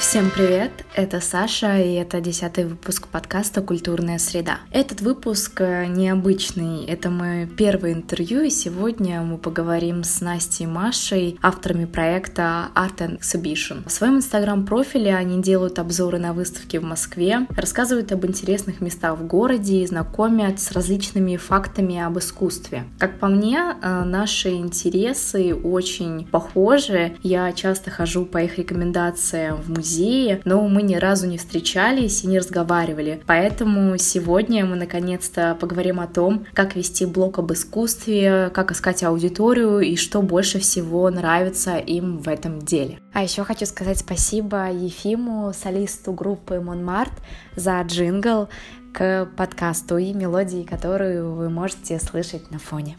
Всем привет! Это Саша, и это десятый выпуск подкаста «Культурная среда». Этот выпуск э, необычный, это мое первое интервью, и сегодня мы поговорим с Настей и Машей, авторами проекта Art and Exhibition. В своем инстаграм-профиле они делают обзоры на выставки в Москве, рассказывают об интересных местах в городе и знакомят с различными фактами об искусстве. Как по мне, э, наши интересы очень похожи. Я часто хожу по их рекомендациям в музей музее, но мы ни разу не встречались и не разговаривали. Поэтому сегодня мы наконец-то поговорим о том, как вести блог об искусстве, как искать аудиторию и что больше всего нравится им в этом деле. А еще хочу сказать спасибо Ефиму, солисту группы Монмарт, за джингл к подкасту и мелодии, которую вы можете слышать на фоне.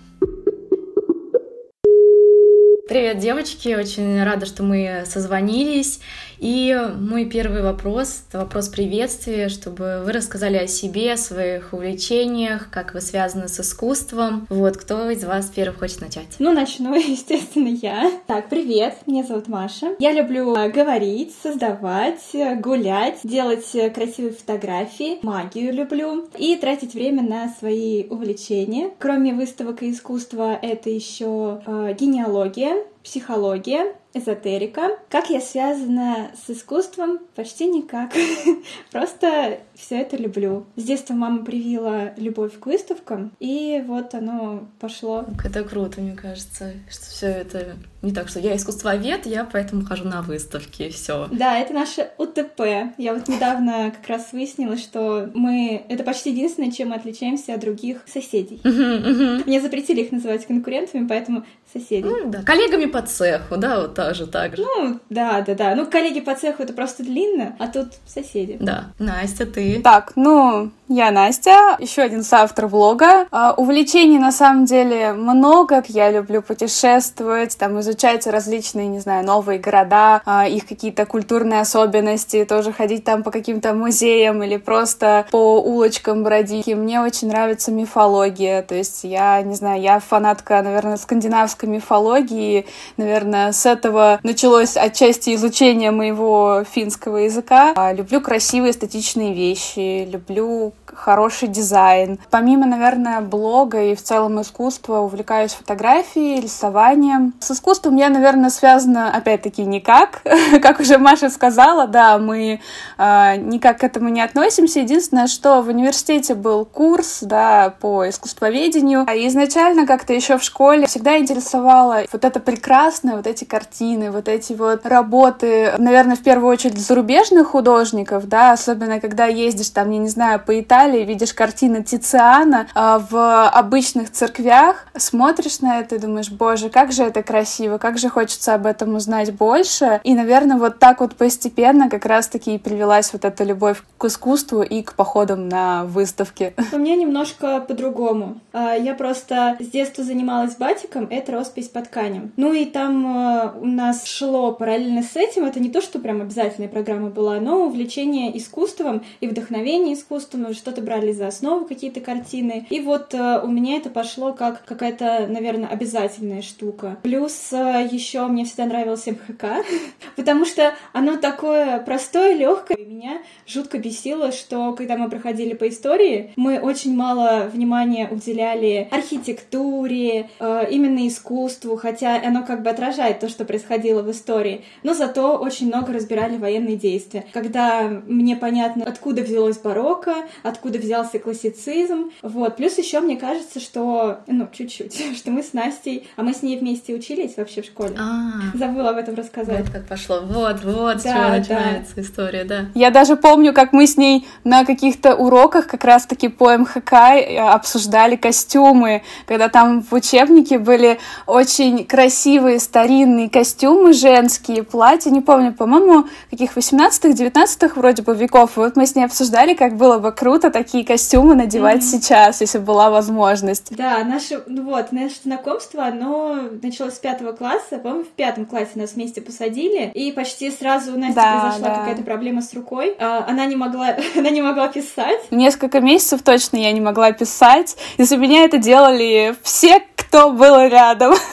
Привет, девочки! Очень рада, что мы созвонились. И мой первый вопрос, это вопрос приветствия, чтобы вы рассказали о себе, о своих увлечениях, как вы связаны с искусством. Вот, кто из вас первый хочет начать? Ну, начну, естественно, я. Так, привет, меня зовут Маша. Я люблю э, говорить, создавать, гулять, делать э, красивые фотографии, магию люблю и тратить время на свои увлечения. Кроме выставок и искусства, это еще э, генеалогия, психология, эзотерика. Как я связана с искусством? Почти никак. Просто все это люблю. С детства мама привила любовь к выставкам, и вот оно пошло. Это круто, мне кажется, что все это не так, что я искусствовед, я поэтому хожу на выставки, и все. Да, это наше УТП. Я вот недавно как раз выяснила, что мы... Это почти единственное, чем мы отличаемся от других соседей. Мне запретили их называть конкурентами, поэтому соседи. Ну, да. Коллегами по цеху, да, вот тоже так же. Ну, да, да, да. Ну, коллеги по цеху это просто длинно, а тут соседи. Да. Настя, ты? Так, ну, я Настя, еще один соавтор влога. Uh, увлечений на самом деле много. Я люблю путешествовать, там изучать различные, не знаю, новые города, uh, их какие-то культурные особенности, тоже ходить там по каким-то музеям или просто по улочкам бродить. И мне очень нравится мифология, то есть я, не знаю, я фанатка, наверное, скандинавской мифологии, наверное, с этого началось отчасти изучение моего финского языка. Uh, люблю красивые эстетичные вещи, люблю хороший дизайн. Помимо, наверное, блога и в целом искусства, увлекаюсь фотографией, рисованием. С искусством я, наверное, связана, опять-таки, никак. как уже Маша сказала, да, мы э, никак к этому не относимся. Единственное, что в университете был курс, да, по искусствоведению. А изначально как-то еще в школе всегда интересовало вот это прекрасное, вот эти картины, вот эти вот работы, наверное, в первую очередь зарубежных художников, да, особенно когда ездишь там, я не знаю, по Италии, видишь картины Тициана э, в обычных церквях, смотришь на это и думаешь, боже, как же это красиво, как же хочется об этом узнать больше. И, наверное, вот так вот постепенно как раз-таки и привелась вот эта любовь к искусству и к походам на выставки. У меня немножко по-другому. А, я просто с детства занималась батиком, это роспись по тканям. Ну и там э, у нас шло параллельно с этим, это не то, что прям обязательная программа была, но увлечение искусством и вдохновение искусством, что что-то брали за основу какие-то картины. И вот э, у меня это пошло как какая-то, наверное, обязательная штука. Плюс э, еще мне всегда нравилось МХК, потому что оно такое простое, легкое. Меня жутко бесило, что когда мы проходили по истории, мы очень мало внимания уделяли архитектуре, э, именно искусству, хотя оно как бы отражает то, что происходило в истории. Но зато очень много разбирали военные действия. Когда мне понятно, откуда взялось барокко, откуда взялся классицизм. Вот. Плюс еще мне кажется, что, ну, чуть-чуть, что мы с Настей, а мы с ней вместе учились вообще в школе. А, Забыла об этом рассказать. Вот как пошло. Вот, вот, с чего начинается история, да. Я даже помню, как мы с ней на каких-то уроках как раз-таки по МХК э, обсуждали костюмы, когда там в учебнике были очень красивые старинные костюмы женские, платья, не помню, по-моему, каких 18-19 вроде бы веков. И вот мы с ней обсуждали, как было бы круто такие костюмы надевать mm-hmm. сейчас, если была возможность. Да, наше, ну вот, наше знакомство, оно началось с пятого класса, по-моему, в пятом классе нас вместе посадили, и почти сразу у Насти да, произошла да. какая-то проблема с рукой. А, она не могла, она не могла писать. Несколько месяцев точно я не могла писать, и за меня это делали все, кто был рядом.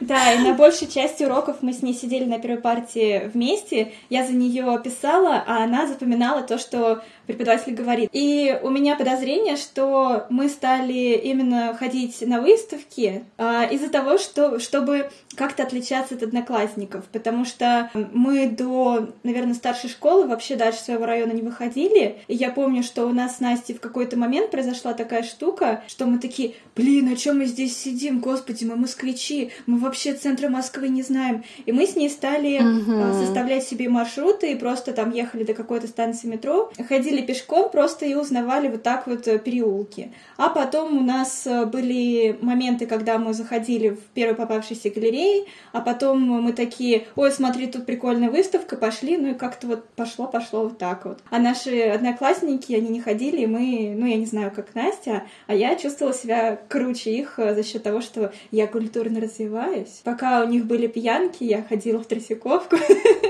Да, и на большей части уроков мы с ней сидели на первой партии вместе. Я за нее писала, а она запоминала то, что преподаватель говорит. И у меня подозрение, что мы стали именно ходить на выставки а, из-за того, что, чтобы как-то отличаться от одноклассников, потому что мы до, наверное, старшей школы вообще дальше своего района не выходили. И я помню, что у нас с Настей в какой-то момент произошла такая штука, что мы такие, блин, а чем мы здесь сидим, господи, мы москвичи, мы вообще центра Москвы не знаем. И мы с ней стали uh-huh. составлять себе маршруты и просто там ехали до какой-то станции метро, ходили пешком просто и узнавали вот так вот э, переулки. А потом у нас э, были моменты, когда мы заходили в первый попавшийся галереи, а потом мы такие, ой, смотри, тут прикольная выставка, пошли, ну и как-то вот пошло, пошло вот так вот. А наши одноклассники, они не ходили, и мы, ну я не знаю, как Настя, а я чувствовала себя круче их э, за счет того, что я культурно развиваюсь. Пока у них были пьянки, я ходила в тросиковку.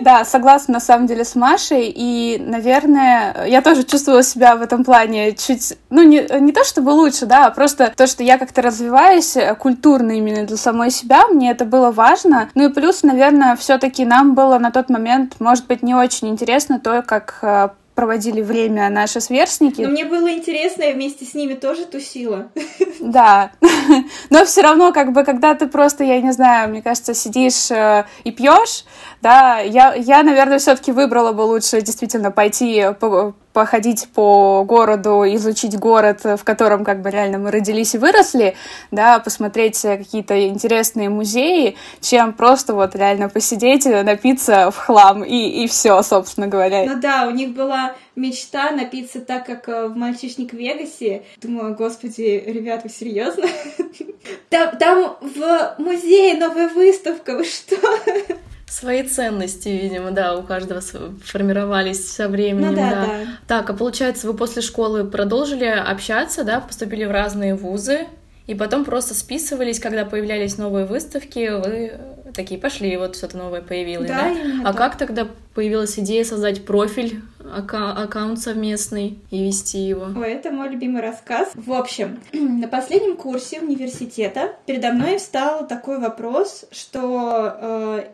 Да, согласна на самом деле с Машей, и, наверное, я тоже чувствовала себя в этом плане чуть, ну не, не то чтобы лучше, да, а просто то, что я как-то развиваюсь э, культурно именно для самой себя, мне это было было важно. Ну и плюс, наверное, все-таки нам было на тот момент, может быть, не очень интересно то, как э, проводили время наши сверстники. Но мне было интересно, я вместе с ними тоже тусила. Да, но все равно, как бы, когда ты просто, я не знаю, мне кажется, сидишь э, и пьешь, да, я, я наверное, все-таки выбрала бы лучше действительно пойти походить по городу, изучить город, в котором как бы реально мы родились и выросли, да, посмотреть какие-то интересные музеи, чем просто вот реально посидеть, напиться в хлам и, и все, собственно говоря. Ну да, у них была мечта напиться так, как э, в «Мальчишник в Вегасе». Думаю, господи, ребята, серьезно? Там, там в музее новая выставка, вы что? Свои ценности, видимо, да, у каждого формировались со временем. Ну, да, да. да. Так, а получается, вы после школы продолжили общаться, да, поступили в разные вузы, и потом просто списывались, когда появлялись новые выставки, вы такие пошли, вот что-то новое появилось, да? да? А как тогда появилась идея создать профиль, ака- аккаунт совместный и вести его? Ой, это мой любимый рассказ. В общем, на последнем курсе университета передо мной встал такой вопрос, что э,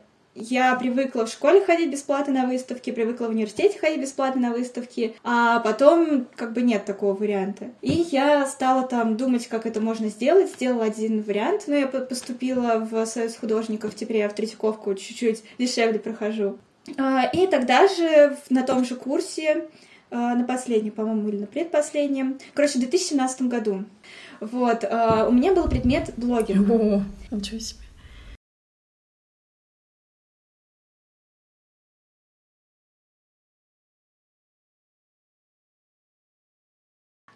я привыкла в школе ходить бесплатно на выставки, привыкла в университете ходить бесплатно на выставки, а потом как бы нет такого варианта. И я стала там думать, как это можно сделать, сделала один вариант, но я поступила в Союз художников, теперь я в Третьяковку чуть-чуть дешевле прохожу. А, и тогда же на том же курсе, а, на последнем, по-моему, или на предпоследнем, короче, в 2017 году, вот, а, у меня был предмет блогинг. О, ничего себе.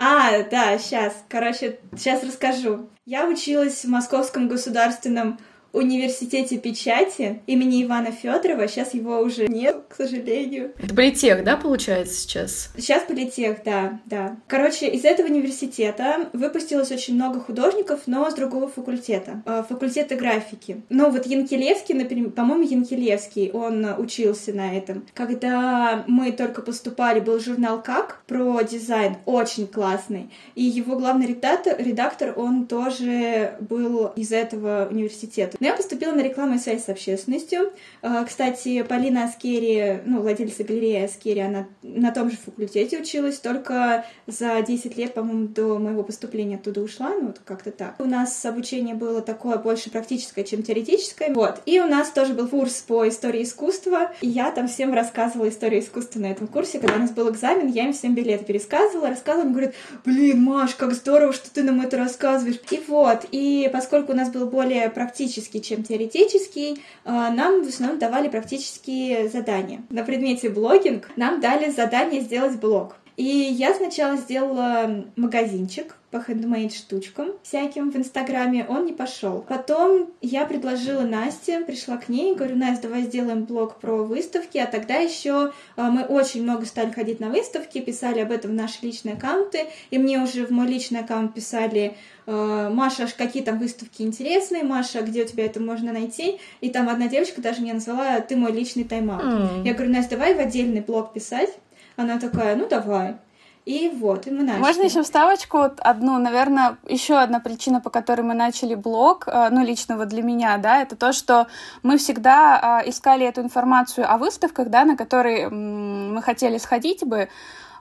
А, да, сейчас. Короче, сейчас расскажу. Я училась в Московском государственном университете печати имени Ивана Федорова. Сейчас его уже нет, к сожалению. Это политех, да, получается сейчас? Сейчас политех, да, да. Короче, из этого университета выпустилось очень много художников, но с другого факультета. Э, факультета графики. Ну, вот Янкелевский, например, по-моему, Янкелевский, он учился на этом. Когда мы только поступали, был журнал «Как» про дизайн, очень классный. И его главный редактор, редактор он тоже был из этого университета. Но я поступила на рекламу и связь с общественностью. А, кстати, Полина Аскери, ну, владельца галереи Аскери, она на том же факультете училась, только за 10 лет, по-моему, до моего поступления оттуда ушла, ну, вот как-то так. У нас обучение было такое больше практическое, чем теоретическое. Вот. И у нас тоже был курс по истории искусства, и я там всем рассказывала историю искусства на этом курсе. Когда у нас был экзамен, я им всем билеты пересказывала, рассказывала, они говорят, блин, Маш, как здорово, что ты нам это рассказываешь. И вот, и поскольку у нас был более практический практический, чем теоретический, а, нам в основном давали практические задания. На предмете блогинг нам дали задание сделать блог. И я сначала сделала магазинчик по хендмейд штучкам всяким в Инстаграме, он не пошел. Потом я предложила Насте, пришла к ней, говорю, Настя, давай сделаем блог про выставки, а тогда еще а, мы очень много стали ходить на выставки, писали об этом в наши личные аккаунты, и мне уже в мой личный аккаунт писали а, Маша, какие там выставки интересные, Маша, где у тебя это можно найти? И там одна девочка даже меня назвала «ты мой личный тайм-аут». Mm. Я говорю, Настя, давай в отдельный блог писать. Она такая, ну давай. И вот, и мы начали. Можно еще вставочку одну, наверное, еще одна причина, по которой мы начали блог, э, ну, лично вот для меня, да, это то, что мы всегда а, искали эту информацию о выставках, да, на которые мы хотели сходить бы,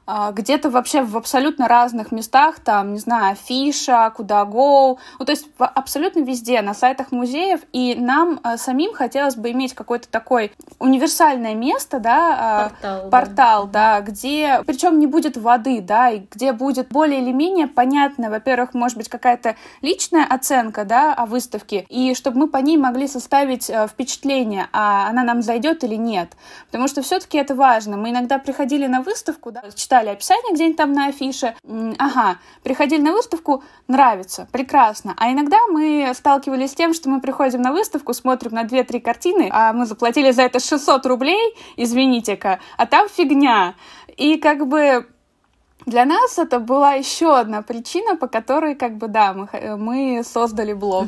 где-то вообще в абсолютно разных местах, там, не знаю, афиша, куда go, ну, то есть абсолютно везде, на сайтах музеев, и нам а, самим хотелось бы иметь какое-то такое универсальное место, да, а, портал, портал да. да, где, причем не будет воды, да, и где будет более или менее понятно, во-первых, может быть, какая-то личная оценка, да, о выставке, и чтобы мы по ней могли составить э, впечатление, а она нам зайдет или нет, потому что все-таки это важно. Мы иногда приходили на выставку, да, читали описание где-нибудь там на афише, ага, приходили на выставку, нравится, прекрасно. А иногда мы сталкивались с тем, что мы приходим на выставку, смотрим на 2-3 картины, а мы заплатили за это 600 рублей, извините-ка, а там фигня. И как бы для нас это была еще одна причина, по которой, как бы, да, мы, мы создали блог.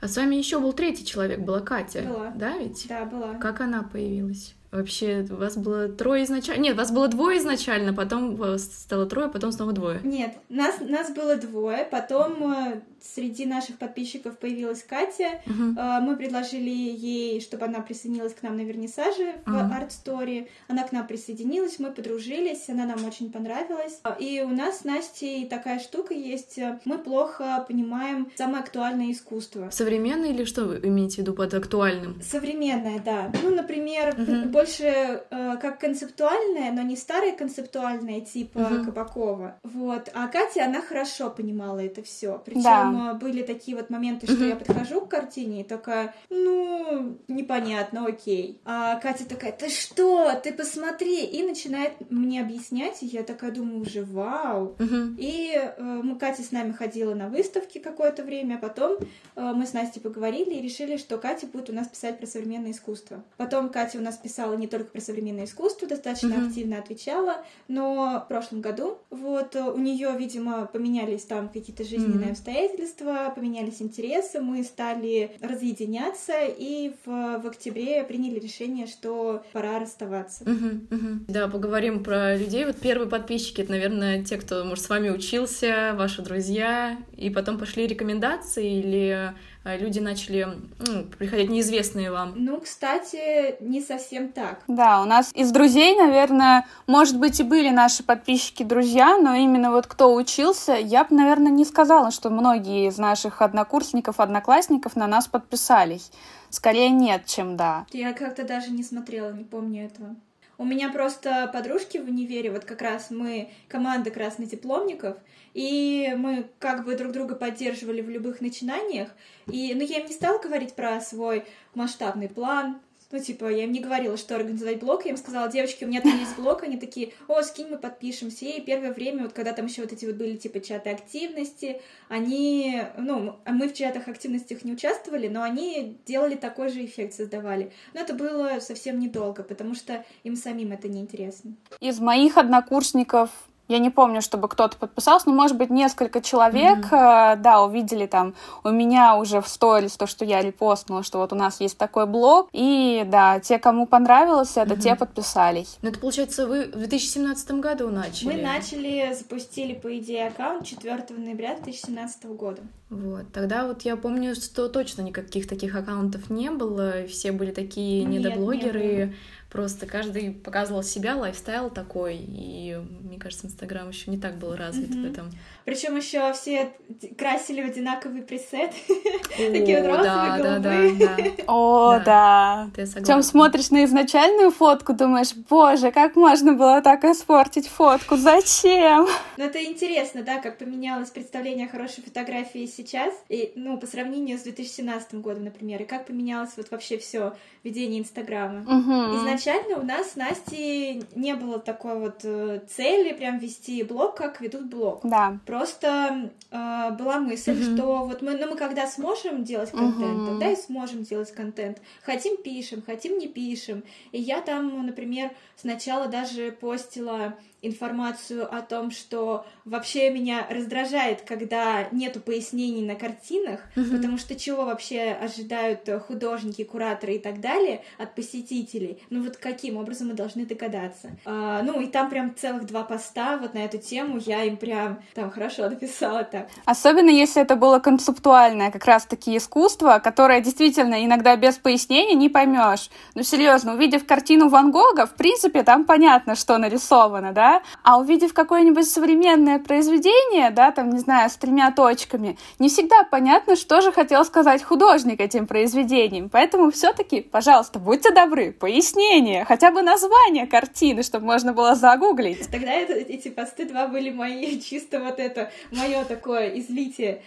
А с вами еще был третий человек, была Катя. Была. Да, ведь? Да, была. Как она появилась? Вообще, у вас было трое изначально... Нет, вас было двое изначально, потом стало трое, потом снова двое. Нет, нас, нас было двое, потом э, среди наших подписчиков появилась Катя. Uh-huh. Мы предложили ей, чтобы она присоединилась к нам на вернисаже в uh-huh. Art Story. Она к нам присоединилась, мы подружились, она нам очень понравилась. И у нас с Настей такая штука есть. Мы плохо понимаем самое актуальное искусство. Современное или что вы имеете в виду под актуальным? Современное, да. Ну, например, uh-huh больше э, как концептуальная, но не старая концептуальная типа угу. Кабакова. Вот. А Катя, она хорошо понимала это все. Причем да. Э, были такие вот моменты, что я подхожу к картине и такая, ну, непонятно, окей. А Катя такая, ты что? Ты посмотри! И начинает мне объяснять, и я такая думаю уже, вау. И э, мы, Катя с нами ходила на выставки какое-то время, а потом э, мы с Настей поговорили и решили, что Катя будет у нас писать про современное искусство. Потом Катя у нас писала не только про современное искусство, достаточно активно отвечала, но в прошлом году вот у нее, видимо, поменялись там какие-то жизненные mm-hmm. Обстоятельства, поменялись интересы, мы стали разъединяться и в, в октябре приняли решение, что пора расставаться. Mm-hmm. Mm-hmm. Да, поговорим про людей. Вот первые подписчики, это, наверное, те, кто, может, с вами учился, ваши друзья, и потом пошли рекомендации или люди начали ну, приходить неизвестные вам? Ну, кстати, не совсем так. Да, у нас из друзей, наверное, может быть, и были наши подписчики друзья, но именно вот кто учился, я бы, наверное, не сказала, что многие из наших однокурсников, одноклассников на нас подписались. Скорее нет, чем да. Я как-то даже не смотрела, не помню этого. У меня просто подружки в универе, вот как раз мы команда красных дипломников, и мы как бы друг друга поддерживали в любых начинаниях. И, ну, я им не стала говорить про свой масштабный план, ну, типа, я им не говорила, что организовать блог, я им сказала, девочки, у меня там есть блог, они такие, о, скинь, мы подпишемся. И первое время, вот когда там еще вот эти вот были, типа, чаты активности, они, ну, мы в чатах активностях не участвовали, но они делали такой же эффект, создавали. Но это было совсем недолго, потому что им самим это неинтересно. Из моих однокурсников я не помню, чтобы кто-то подписался, но, может быть, несколько человек, mm-hmm. да, увидели там у меня уже в сторис то, что я репостнула, что вот у нас есть такой блог, и, да, те, кому понравилось, это mm-hmm. те подписались. Ну, это, получается, вы в 2017 году начали? Мы начали, запустили, по идее, аккаунт 4 ноября 2017 года. Вот, тогда вот я помню, что точно никаких таких аккаунтов не было, все были такие Нет, недоблогеры, не Просто каждый показывал себя, лайфстайл такой, и мне кажется, Инстаграм еще не так был развит mm-hmm. в этом. Причем еще все красили в одинаковый пресет, такие вот розовые, да. О, да. Причем смотришь на изначальную фотку, думаешь, боже, как можно было так испортить фотку, зачем? Ну это интересно, да, как поменялось представление о хорошей фотографии сейчас, и, ну, по сравнению с 2017 годом, например, и как поменялось вот вообще все ведение Инстаграма. Изначально изначально у нас с Настей не было такой вот э, цели прям вести блог, как ведут блог. Да. Просто э, была мысль, uh-huh. что вот мы, ну мы когда сможем делать контент, uh-huh. тогда и сможем делать контент. Хотим пишем, хотим не пишем. И я там, например, сначала даже постила информацию о том, что вообще меня раздражает, когда нету пояснений на картинах, mm-hmm. потому что чего вообще ожидают художники, кураторы и так далее от посетителей? Ну вот каким образом мы должны догадаться? А, ну и там прям целых два поста вот на эту тему, я им прям там хорошо написала так. Особенно если это было концептуальное как раз-таки искусство, которое действительно иногда без пояснений не поймешь. Ну серьезно, увидев картину Ван Гога, в принципе, там понятно, что нарисовано, да? А увидев какое-нибудь современное произведение, да, там, не знаю, с тремя точками, не всегда понятно, что же хотел сказать художник этим произведением. Поэтому все-таки, пожалуйста, будьте добры, пояснение, хотя бы название картины, чтобы можно было загуглить. Тогда это, эти посты два были мои, чисто вот это, мое такое излитие.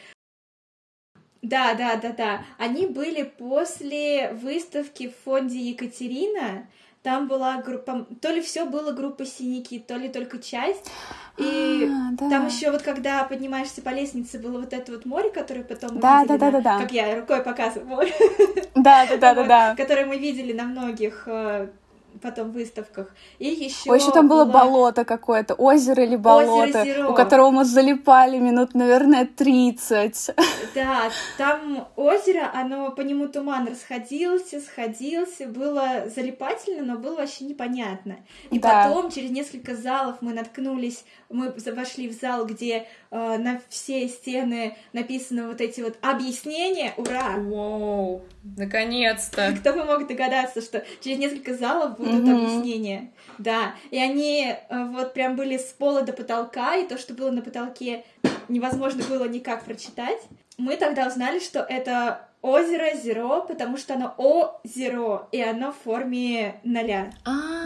Да, да, да, да. Они были после выставки в фонде Екатерина. Там была группа, то ли все было группа синяки, то ли только часть. И а, да. там еще вот когда поднимаешься по лестнице, было вот это вот море, которое потом мы да, видели, да, да, да, да. как я рукой показываю море. Да, да, да, да, да. Которое мы видели на многих э, потом выставках. И еще. Ой, еще там было, было болото какое-то, озеро или болото, озеро у которого мы залипали минут, наверное, 30. Да, там озеро, оно по нему туман расходился, сходился, было залипательно, но было вообще непонятно. И да. потом через несколько залов мы наткнулись, мы вошли в зал, где э, на все стены написаны вот эти вот объяснения. Ура! Вау! Наконец-то! Кто бы мог догадаться, что через несколько залов будут mm-hmm. объяснения. Да, и они э, вот прям были с пола до потолка, и то, что было на потолке, невозможно было никак прочитать. Мы тогда узнали, что это озеро Зеро, потому что оно О Зеро, и оно в форме ноля.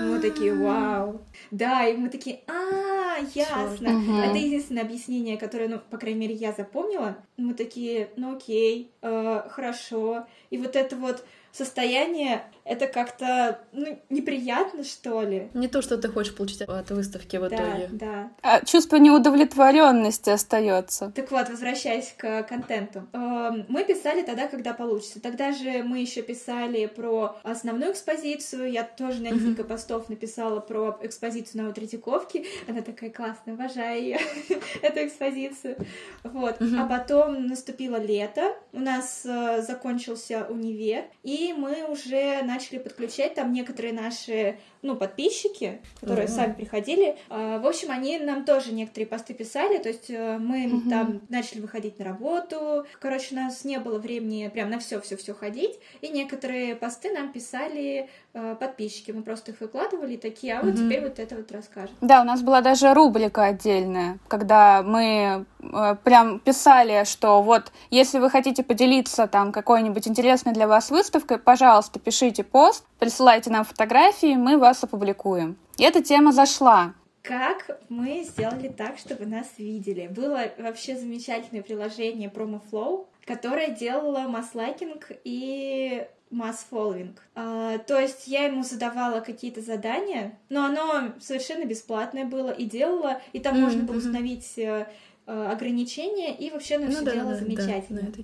Мы такие, вау. Да, и мы такие, а, ясно. Это единственное объяснение, которое, ну, по крайней мере, я запомнила. Мы такие, ну окей, э, хорошо. И вот это вот состояние, это как-то ну, неприятно, что ли. Не то, что ты хочешь получить от выставки в итоге. Да, А чувство неудовлетворенности остается. Так вот, возвращаясь к контенту. Эм, мы писали тогда, когда получится. Тогда же мы еще писали про основную экспозицию. Я тоже на несколько постов написала про экспозицию на Третьяковке. Она такая классная, обожаю ее, эту экспозицию. Вот. А потом наступило лето, у нас э, закончился универ, и и мы уже начали подключать там некоторые наши ну, подписчики, которые uh-huh. сами приходили. А, в общем, они нам тоже некоторые посты писали, то есть э, мы uh-huh. там начали выходить на работу. Короче, у нас не было времени прям на все все все ходить, и некоторые посты нам писали э, подписчики. Мы просто их выкладывали, такие, а вот uh-huh. теперь вот это вот расскажем. Да, у нас была даже рубрика отдельная, когда мы э, прям писали, что вот если вы хотите поделиться там какой-нибудь интересной для вас выставкой, пожалуйста, пишите пост, присылайте нам фотографии, мы вас опубликуем. И эта тема зашла. Как мы сделали так, чтобы нас видели? Было вообще замечательное приложение PromoFlow, которое делало масс-лайкинг и масс-фолловинг. А, то есть я ему задавала какие-то задания, но оно совершенно бесплатное было и делала, и там mm-hmm. можно было установить э, э, ограничения, и вообще оно ну, все да, делало да, замечательно. Да, Э,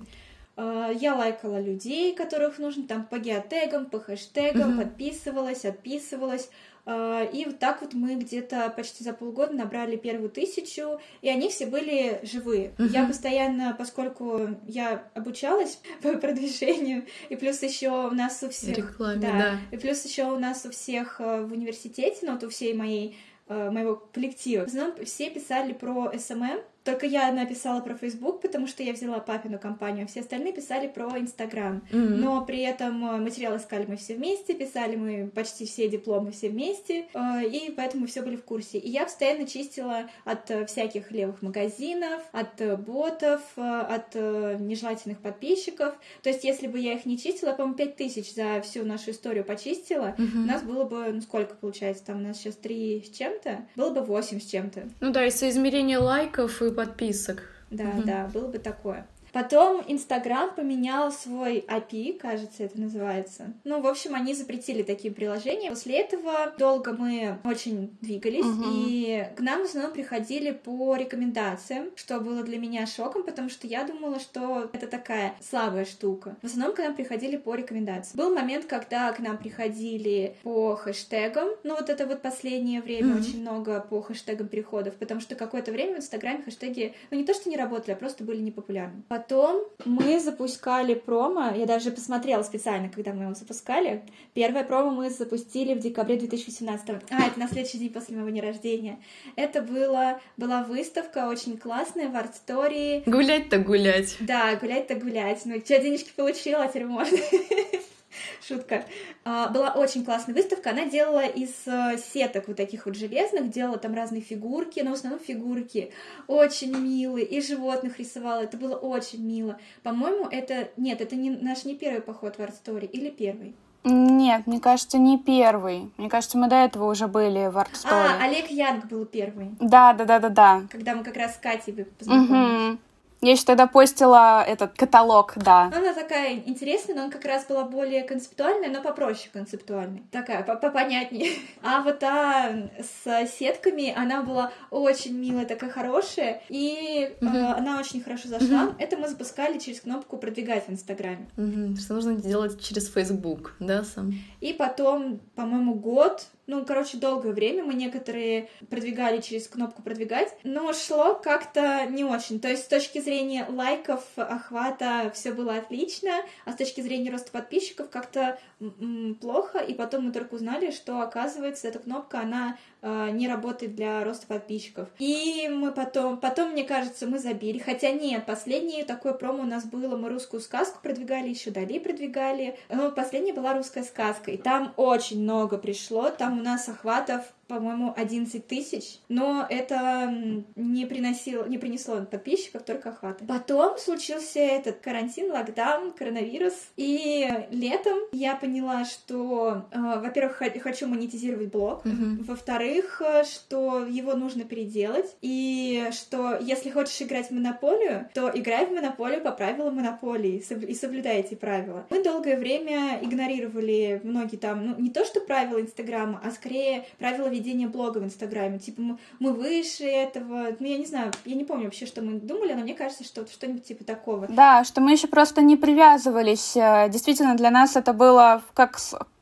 я лайкала людей, которых нужно, там по геотегам, по хэштегам, mm-hmm. подписывалась, отписывалась. Э, и вот так вот мы где-то почти за полгода набрали первую тысячу, и они все были живые. Mm-hmm. Я постоянно, поскольку я обучалась по продвижению, и плюс еще у нас у всех... Рекламе, да, да. И плюс еще у нас у всех э, в университете, ну вот у всей моей моего коллектива. В основном все писали про SMM, только я написала про Facebook, потому что я взяла папину компанию, а все остальные писали про Instagram. Mm-hmm. Но при этом э, материал искали мы все вместе, писали мы почти все дипломы все вместе, э, и поэтому все были в курсе. И я постоянно чистила от э, всяких левых магазинов, от ботов, от нежелательных подписчиков. То есть, если бы я их не чистила, по-моему, 5000 за всю нашу историю почистила, mm-hmm. у нас было бы, ну сколько получается, там у нас сейчас 3 с чем-то, было бы 8 с чем-то. Ну да, и соизмерение лайков и подписок. Да, угу. да, было бы такое. Потом Инстаграм поменял свой API, кажется, это называется. Ну, в общем, они запретили такие приложения. После этого долго мы очень двигались, угу. и к нам в основном приходили по рекомендациям, что было для меня шоком, потому что я думала, что это такая слабая штука. В основном к нам приходили по рекомендациям. Был момент, когда к нам приходили по хэштегам, ну вот это вот последнее время угу. очень много по хэштегам переходов, потому что какое-то время в Инстаграме хэштеги, ну не то, что не работали, а просто были непопулярны. Потом Потом мы запускали промо, я даже посмотрела специально, когда мы его запускали. Первое промо мы запустили в декабре 2018. А, это на следующий день после моего дня рождения. Это было, была выставка очень классная в арт-стори. Гулять-то гулять. Да, гулять-то гулять. Ну, что, денежки получила, теперь можно. Шутка. А, была очень классная выставка. Она делала из э, сеток вот таких вот железных, делала там разные фигурки, но в основном фигурки. Очень милые. И животных рисовала. Это было очень мило. По-моему, это... Нет, это не наш не первый поход в Art Story. Или первый? Нет, мне кажется, не первый. Мне кажется, мы до этого уже были в Art Story. А, Олег Янг был первый. Да, да, да, да, да. Когда мы как раз с Катей познакомились. Угу. Я еще тогда постила этот каталог, да. Она такая интересная, но она как раз была более концептуальная, но попроще концептуальной. Такая, попонятнее. А вот та с сетками, она была очень милая, такая хорошая, и угу. э, она очень хорошо зашла. Угу. Это мы запускали через кнопку «Продвигать» в Инстаграме. Угу. Что нужно делать через Facebook, да, сам? И потом, по-моему, год ну, короче, долгое время мы некоторые продвигали через кнопку продвигать, но шло как-то не очень. То есть с точки зрения лайков, охвата все было отлично, а с точки зрения роста подписчиков как-то плохо. И потом мы только узнали, что оказывается эта кнопка, она э, не работает для роста подписчиков. И мы потом, потом, мне кажется, мы забили. Хотя нет, последнее такое промо у нас было, мы русскую сказку продвигали, еще Дали продвигали. Но последняя была русская сказка, и там очень много пришло, там у нас охватов по-моему, 11 тысяч, но это не, приносило, не принесло подписчиков, только охваты. Потом случился этот карантин, локдаун, коронавирус, и летом я поняла, что, э, во-первых, хочу монетизировать блог, mm-hmm. во-вторых, э, что его нужно переделать, и что если хочешь играть в монополию, то играй в монополию по правилам монополии и соблюдай эти правила. Мы долгое время игнорировали многие там, ну, не то что правила Инстаграма, а скорее правила ведения блога в Инстаграме. Типа мы, мы выше этого. Ну, я не знаю, я не помню вообще, что мы думали, но мне кажется, что что-нибудь типа такого. Да, что мы еще просто не привязывались. Э, действительно, для нас это было как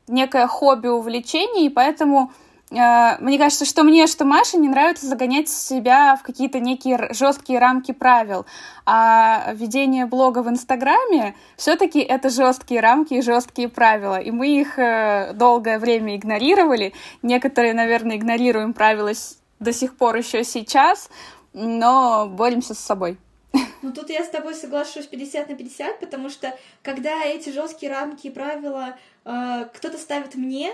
некое хобби, увлечение, и поэтому мне кажется, что мне, что Маше не нравится загонять себя в какие-то некие жесткие рамки правил. А ведение блога в Инстаграме все-таки это жесткие рамки и жесткие правила. И мы их э, долгое время игнорировали. Некоторые, наверное, игнорируем правила до сих пор еще сейчас, но боремся с собой. Ну тут я с тобой соглашусь 50 на 50, потому что когда эти жесткие рамки и правила э, кто-то ставит мне,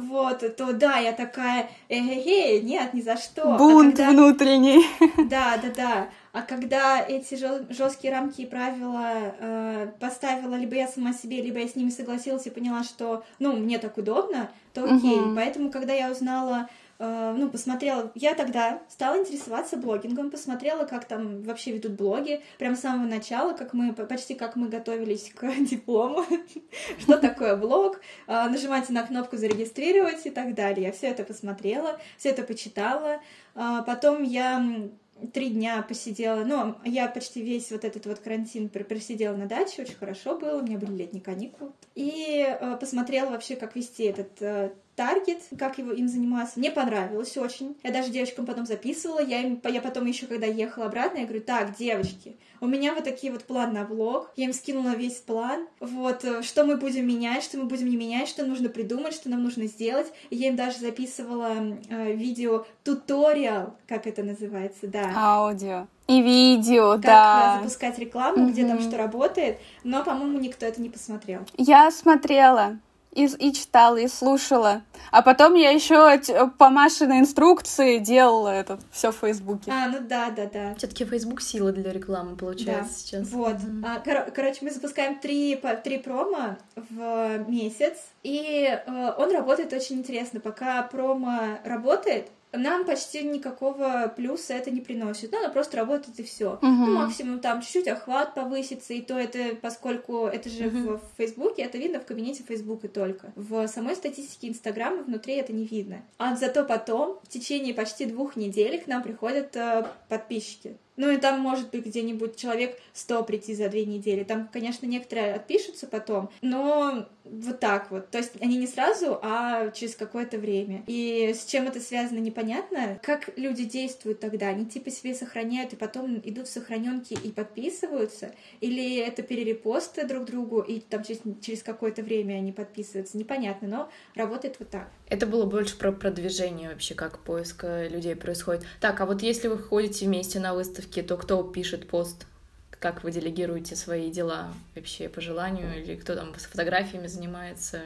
вот, то да, я такая, эй, нет, ни за что. А Бунт а когда... внутренний. Да, да, да. А когда эти жесткие рамки и правила э, поставила либо я сама себе, либо я с ними согласилась и поняла, что, ну, мне так удобно, то окей. Угу. Поэтому, когда я узнала ну, посмотрела, я тогда стала интересоваться блогингом, посмотрела, как там вообще ведут блоги, прям с самого начала, как мы, почти как мы готовились к диплому, что такое блог, э, нажимайте на кнопку зарегистрировать и так далее. Я все это посмотрела, все это почитала, э, потом я три дня посидела, ну, я почти весь вот этот вот карантин просидела на даче, очень хорошо было, у меня были летние каникулы. И э, посмотрела вообще, как вести этот э, таргет, как его им заниматься. Мне понравилось очень. Я даже девочкам потом записывала. Я, им, я потом еще, когда ехала обратно, я говорю, так, девочки, у меня вот такие вот планы на влог. Я им скинула весь план. Вот, э, что мы будем менять, что мы будем не менять, что нужно придумать, что нам нужно сделать. Я им даже записывала э, видео туториал, как это называется, да. Аудио. И видео, как да. Как запускать рекламу, mm-hmm. где там что работает, но, по-моему, никто это не посмотрел. Я смотрела и, и читала, и слушала. А потом я еще по Машиной инструкции делала это все в Фейсбуке. А, ну да, да, да. Все-таки Фейсбук сила для рекламы получается да. сейчас. Вот. Mm-hmm. А, кор- короче, мы запускаем три, три промо в месяц, и э, он работает очень интересно. Пока промо работает, нам почти никакого плюса это не приносит. Ну, она просто работает и все. Uh-huh. Ну, максимум там чуть-чуть охват повысится, и то это, поскольку это же в, в Фейсбуке, это видно в кабинете Фейсбука только. В самой статистике Инстаграма внутри это не видно. А зато потом, в течение почти двух недель к нам приходят э, подписчики Ну и там может быть где-нибудь человек 100 прийти за две недели. Там, конечно, некоторые отпишутся потом, но вот так вот. То есть они не сразу, а через какое-то время. И с чем это связано, непонятно. Как люди действуют тогда? Они типа себе сохраняют и потом идут в сохраненки и подписываются? Или это перерепосты друг другу, и там через, через какое-то время они подписываются? Непонятно, но работает вот так. Это было больше про продвижение вообще, как поиск людей происходит. Так, а вот если вы ходите вместе на выставке, то кто пишет пост? как вы делегируете свои дела вообще по желанию, или кто там с фотографиями занимается,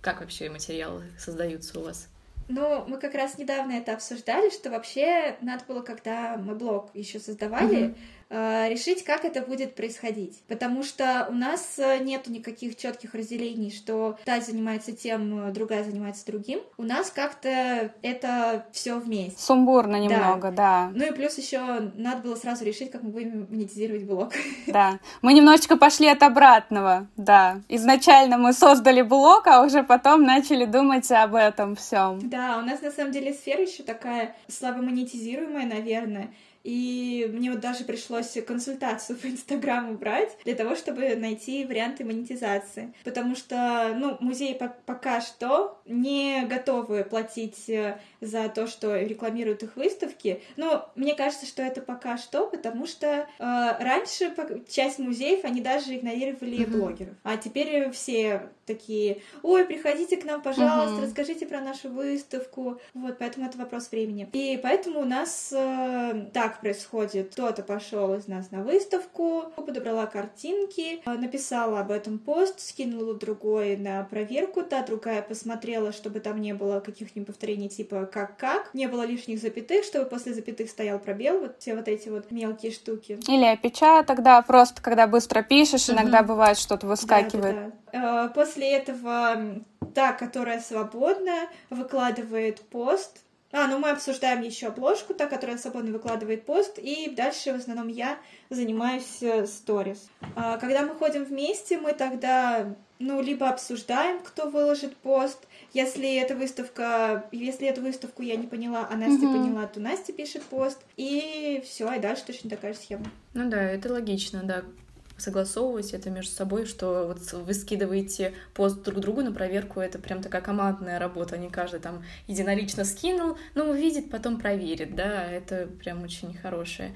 как вообще материалы создаются у вас? Ну, мы как раз недавно это обсуждали, что вообще надо было, когда мы блог еще создавали, mm-hmm решить, как это будет происходить. Потому что у нас э, нету никаких четких разделений, что та занимается тем, э, другая занимается другим. У нас как-то это все вместе. Сумбурно немного, да. да. Ну и плюс еще надо было сразу решить, как мы будем монетизировать блог. Да. Мы немножечко пошли от обратного, да. Изначально мы создали блог, а уже потом начали думать об этом всем. Да, у нас на самом деле сфера еще такая слабо монетизируемая, наверное. И мне вот даже пришлось консультацию по Инстаграму брать для того, чтобы найти варианты монетизации. Потому что, ну, музей по пока что не готовы платить э, за то, что рекламируют их выставки. Но мне кажется, что это пока что, потому что э, раньше часть музеев, они даже игнорировали mm-hmm. блогеров. А теперь все такие, ой, приходите к нам, пожалуйста, mm-hmm. расскажите про нашу выставку. Вот, поэтому это вопрос времени. И поэтому у нас э, так происходит. Кто-то пошел из нас на выставку, подобрала картинки, э, написала об этом пост, скинула другой на проверку, та другая посмотрела, чтобы там не было каких-нибудь повторений типа как-как, не было лишних запятых, чтобы после запятых стоял пробел, вот все вот эти вот мелкие штуки. Или опечаток, да, просто когда быстро пишешь, иногда бывает что-то выскакивает. Да, да, да. Э, после этого та, которая свободна, выкладывает пост, а, ну мы обсуждаем еще обложку, та, которая свободно выкладывает пост, и дальше в основном я занимаюсь э, сторис. А, когда мы ходим вместе, мы тогда, ну, либо обсуждаем, кто выложит пост, если эта выставка, если эту выставку я не поняла, а Настя угу. поняла, то Настя пишет пост, и все, и дальше точно такая же схема. Ну да, это логично, да согласовывать это между собой, что вот вы скидываете пост друг другу на проверку, это прям такая командная работа, не каждый там единолично скинул, но увидит, потом проверит, да, это прям очень хорошее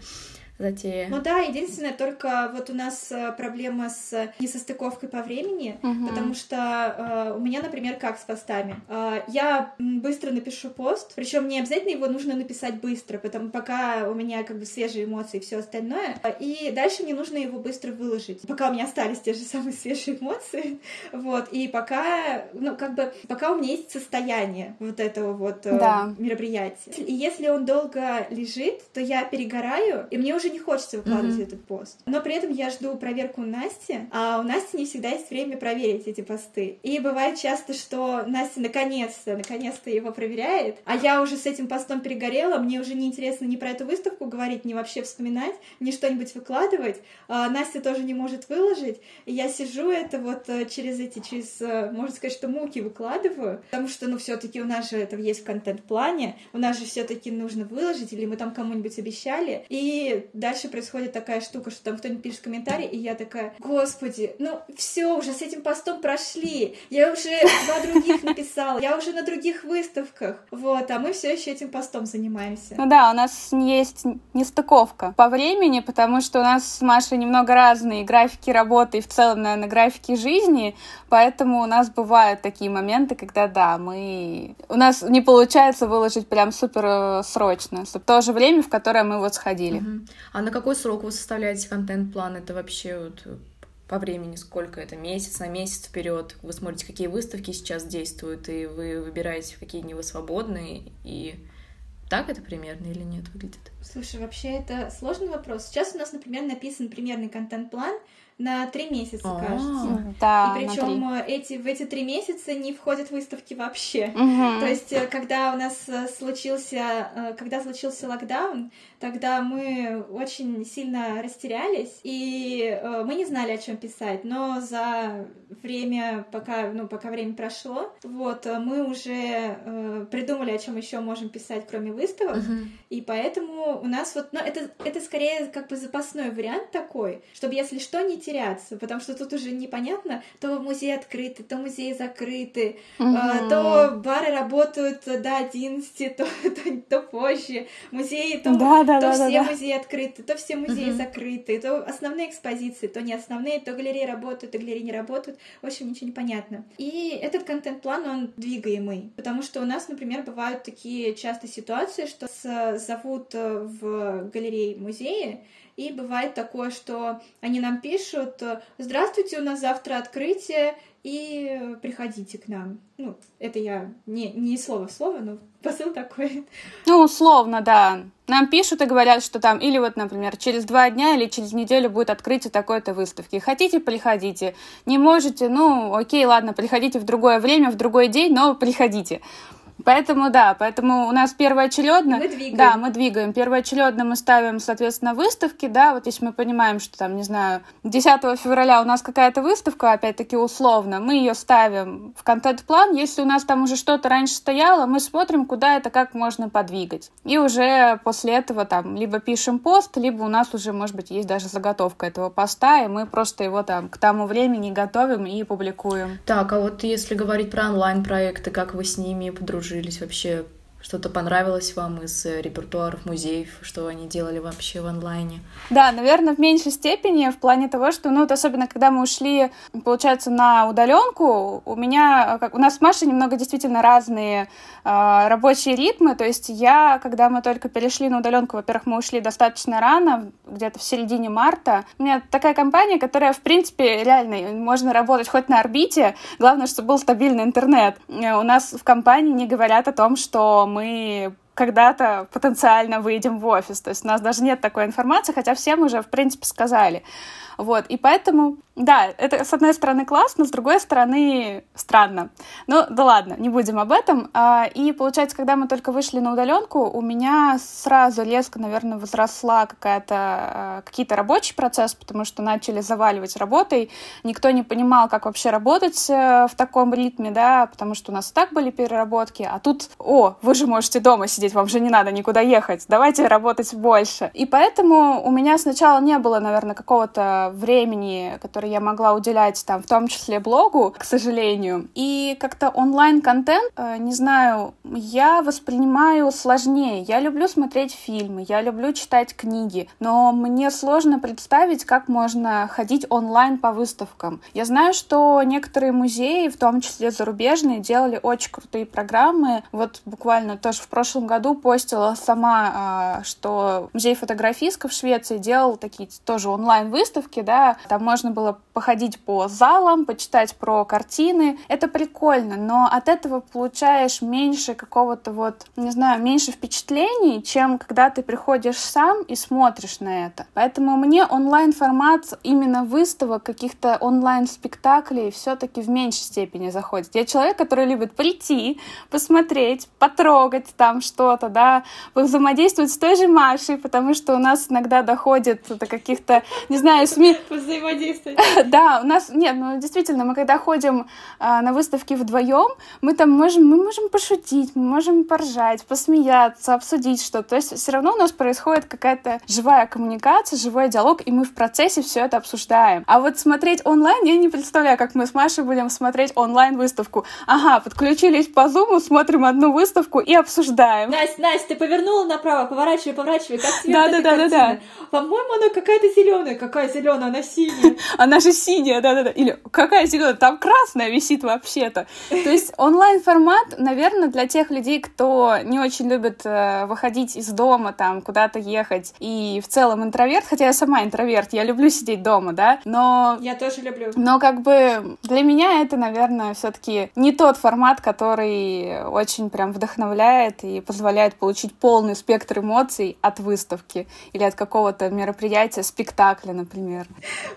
затея. Ну да, единственное, только вот у нас э, проблема с несостыковкой по времени, угу. потому что э, у меня, например, как с постами. Э, я быстро напишу пост, причем не обязательно его нужно написать быстро, потому пока у меня как бы свежие эмоции и все остальное, и дальше мне нужно его быстро выложить, пока у меня остались те же самые свежие эмоции, вот, и пока, ну, как бы, пока у меня есть состояние вот этого вот э, да. мероприятия. И если он долго лежит, то я перегораю, и мне уже не хочется выкладывать mm-hmm. этот пост. Но при этом я жду проверку Насти, а у Насти не всегда есть время проверить эти посты. И бывает часто, что Настя наконец-то, наконец-то его проверяет, а я уже с этим постом перегорела, мне уже не интересно ни про эту выставку говорить, ни вообще вспоминать, ни что-нибудь выкладывать. А Настя тоже не может выложить, и я сижу это вот э, через эти, через, э, можно сказать, что муки выкладываю, потому что, ну, все таки у нас же это есть в контент-плане, у нас же все таки нужно выложить, или мы там кому-нибудь обещали, и дальше происходит такая штука, что там кто-нибудь пишет комментарий, и я такая, господи, ну все, уже с этим постом прошли, я уже два других написала, я уже на других выставках, вот, а мы все еще этим постом занимаемся. Ну да, у нас есть нестыковка по времени, потому что у нас с Машей немного разные графики работы и в целом, наверное, графики жизни, поэтому у нас бывают такие моменты, когда, да, мы... У нас не получается выложить прям супер э, срочно, в то же время, в которое мы вот сходили. Угу. А на какой срок вы составляете контент-план? Это вообще вот по времени сколько это? Месяц на месяц вперед? Вы смотрите, какие выставки сейчас действуют, и вы выбираете, в какие дни вы свободны, и так это примерно или нет выглядит? Слушай, вообще это сложный вопрос. Сейчас у нас, например, написан примерный контент-план, на три месяца, А-а-а. кажется. Да, И причем эти, в эти три месяца не входят выставки вообще. Угу. То есть, э, когда у нас э, случился, э, когда случился локдаун, тогда мы очень сильно растерялись, и мы не знали, о чем писать. Но за время, пока, ну, пока время прошло, вот, мы уже придумали, о чем еще можем писать, кроме выставок. Мгм. И поэтому у нас вот, ну, это, это скорее как бы запасной вариант такой, чтобы, если что, не теряться, потому что тут уже непонятно, то музеи открыты, то музеи закрыты, а, то бары работают до 11, то, то, то позже, музеи, то, Да, да, то да, все да, да. музеи открыты, то все музеи Мгм. закрыты, то основные экспозиции, то не основные, то галереи работают, то галереи не работают, в общем, ничего не понятно. И этот контент-план, он двигаемый, потому что у нас, например, бывают такие часто ситуации, что зовут э, в галереи музеи, и бывает такое, что они нам пишут, здравствуйте, у нас завтра открытие, и приходите к нам. Ну, это я не, не слово в слово, но посыл такой. Ну, условно, да. Нам пишут и говорят, что там, или вот, например, через два дня или через неделю будет открытие такой-то выставки. Хотите, приходите. Не можете, ну, окей, ладно, приходите в другое время, в другой день, но приходите. Поэтому, да, поэтому у нас первоочередно... Мы двигаем. Да, мы двигаем. Первоочередно мы ставим, соответственно, выставки, да, вот если мы понимаем, что там, не знаю, 10 февраля у нас какая-то выставка, опять-таки условно, мы ее ставим в контент-план. Если у нас там уже что-то раньше стояло, мы смотрим, куда это как можно подвигать. И уже после этого там либо пишем пост, либо у нас уже, может быть, есть даже заготовка этого поста, и мы просто его там к тому времени готовим и публикуем. Так, а вот если говорить про онлайн-проекты, как вы с ними подружились вообще? Что-то понравилось вам из э, репертуаров музеев, что они делали вообще в онлайне? Да, наверное, в меньшей степени в плане того, что, ну, вот особенно когда мы ушли, получается, на удаленку, у меня, как у нас с Машей немного действительно разные э, рабочие ритмы. То есть я, когда мы только перешли на удаленку, во-первых, мы ушли достаточно рано, где-то в середине марта. У меня такая компания, которая, в принципе, реально можно работать хоть на орбите, главное, чтобы был стабильный интернет. Э, У нас в компании не говорят о том, что мы когда-то потенциально выйдем в офис. То есть у нас даже нет такой информации, хотя всем уже, в принципе, сказали. Вот, и поэтому, да, это, с одной стороны, классно, с другой стороны, странно. Ну, да ладно, не будем об этом. А, И, получается, когда мы только вышли на удаленку, у меня сразу резко, наверное, возросла какая-то, а, какие-то рабочий процесс, потому что начали заваливать работой. Никто не понимал, как вообще работать э, в таком ритме, да, потому что у нас и так были переработки, а тут, о, вы же можете дома сидеть, вам же не надо никуда ехать, давайте работать больше. И поэтому у меня сначала не было, наверное, какого-то времени, которое я могла уделять там, в том числе блогу, к сожалению. И как-то онлайн-контент, э, не знаю, я воспринимаю сложнее. Я люблю смотреть фильмы, я люблю читать книги, но мне сложно представить, как можно ходить онлайн по выставкам. Я знаю, что некоторые музеи, в том числе зарубежные, делали очень крутые программы. Вот буквально тоже в прошлом году постила сама, а, что музей фотографистов в Швеции делал такие тоже онлайн-выставки, да, там можно было походить по залам, почитать про картины. Это прикольно, но от этого получаешь меньше какого-то вот, не знаю, меньше впечатлений, чем когда ты приходишь сам и смотришь на это. Поэтому мне онлайн-формат именно выставок, каких-то онлайн-спектаклей все-таки в меньшей степени заходит. Я человек, который любит прийти, посмотреть, потрогать там что-то, да, взаимодействовать с той же Машей, потому что у нас иногда доходит до каких-то, не знаю, СМИ, Взаимодействовать. да, у нас, нет, ну действительно, мы когда ходим а, на выставки вдвоем, мы там можем, мы можем пошутить, мы можем поржать, посмеяться, обсудить что-то. То есть все равно у нас происходит какая-то живая коммуникация, живой диалог, и мы в процессе все это обсуждаем. А вот смотреть онлайн, я не представляю, как мы с Машей будем смотреть онлайн-выставку. Ага, подключились по зуму, смотрим одну выставку и обсуждаем. Настя, Настя, ты повернула направо, поворачивай, поворачивай, как цвет Да, да, да, да, картины? По-моему, она какая-то зеленая. Какая зеленая? Она синяя. Она же синяя, да-да-да. Или какая зеленая? Там красная висит вообще-то. То есть онлайн-формат, наверное, для тех людей, кто не очень любит э, выходить из дома, там, куда-то ехать, и в целом интроверт, хотя я сама интроверт, я люблю сидеть дома, да, но Я тоже люблю. но как бы для меня это, наверное, все-таки не тот формат, который очень прям вдохновляет и позволяет позволяет получить полный спектр эмоций от выставки или от какого-то мероприятия, спектакля, например.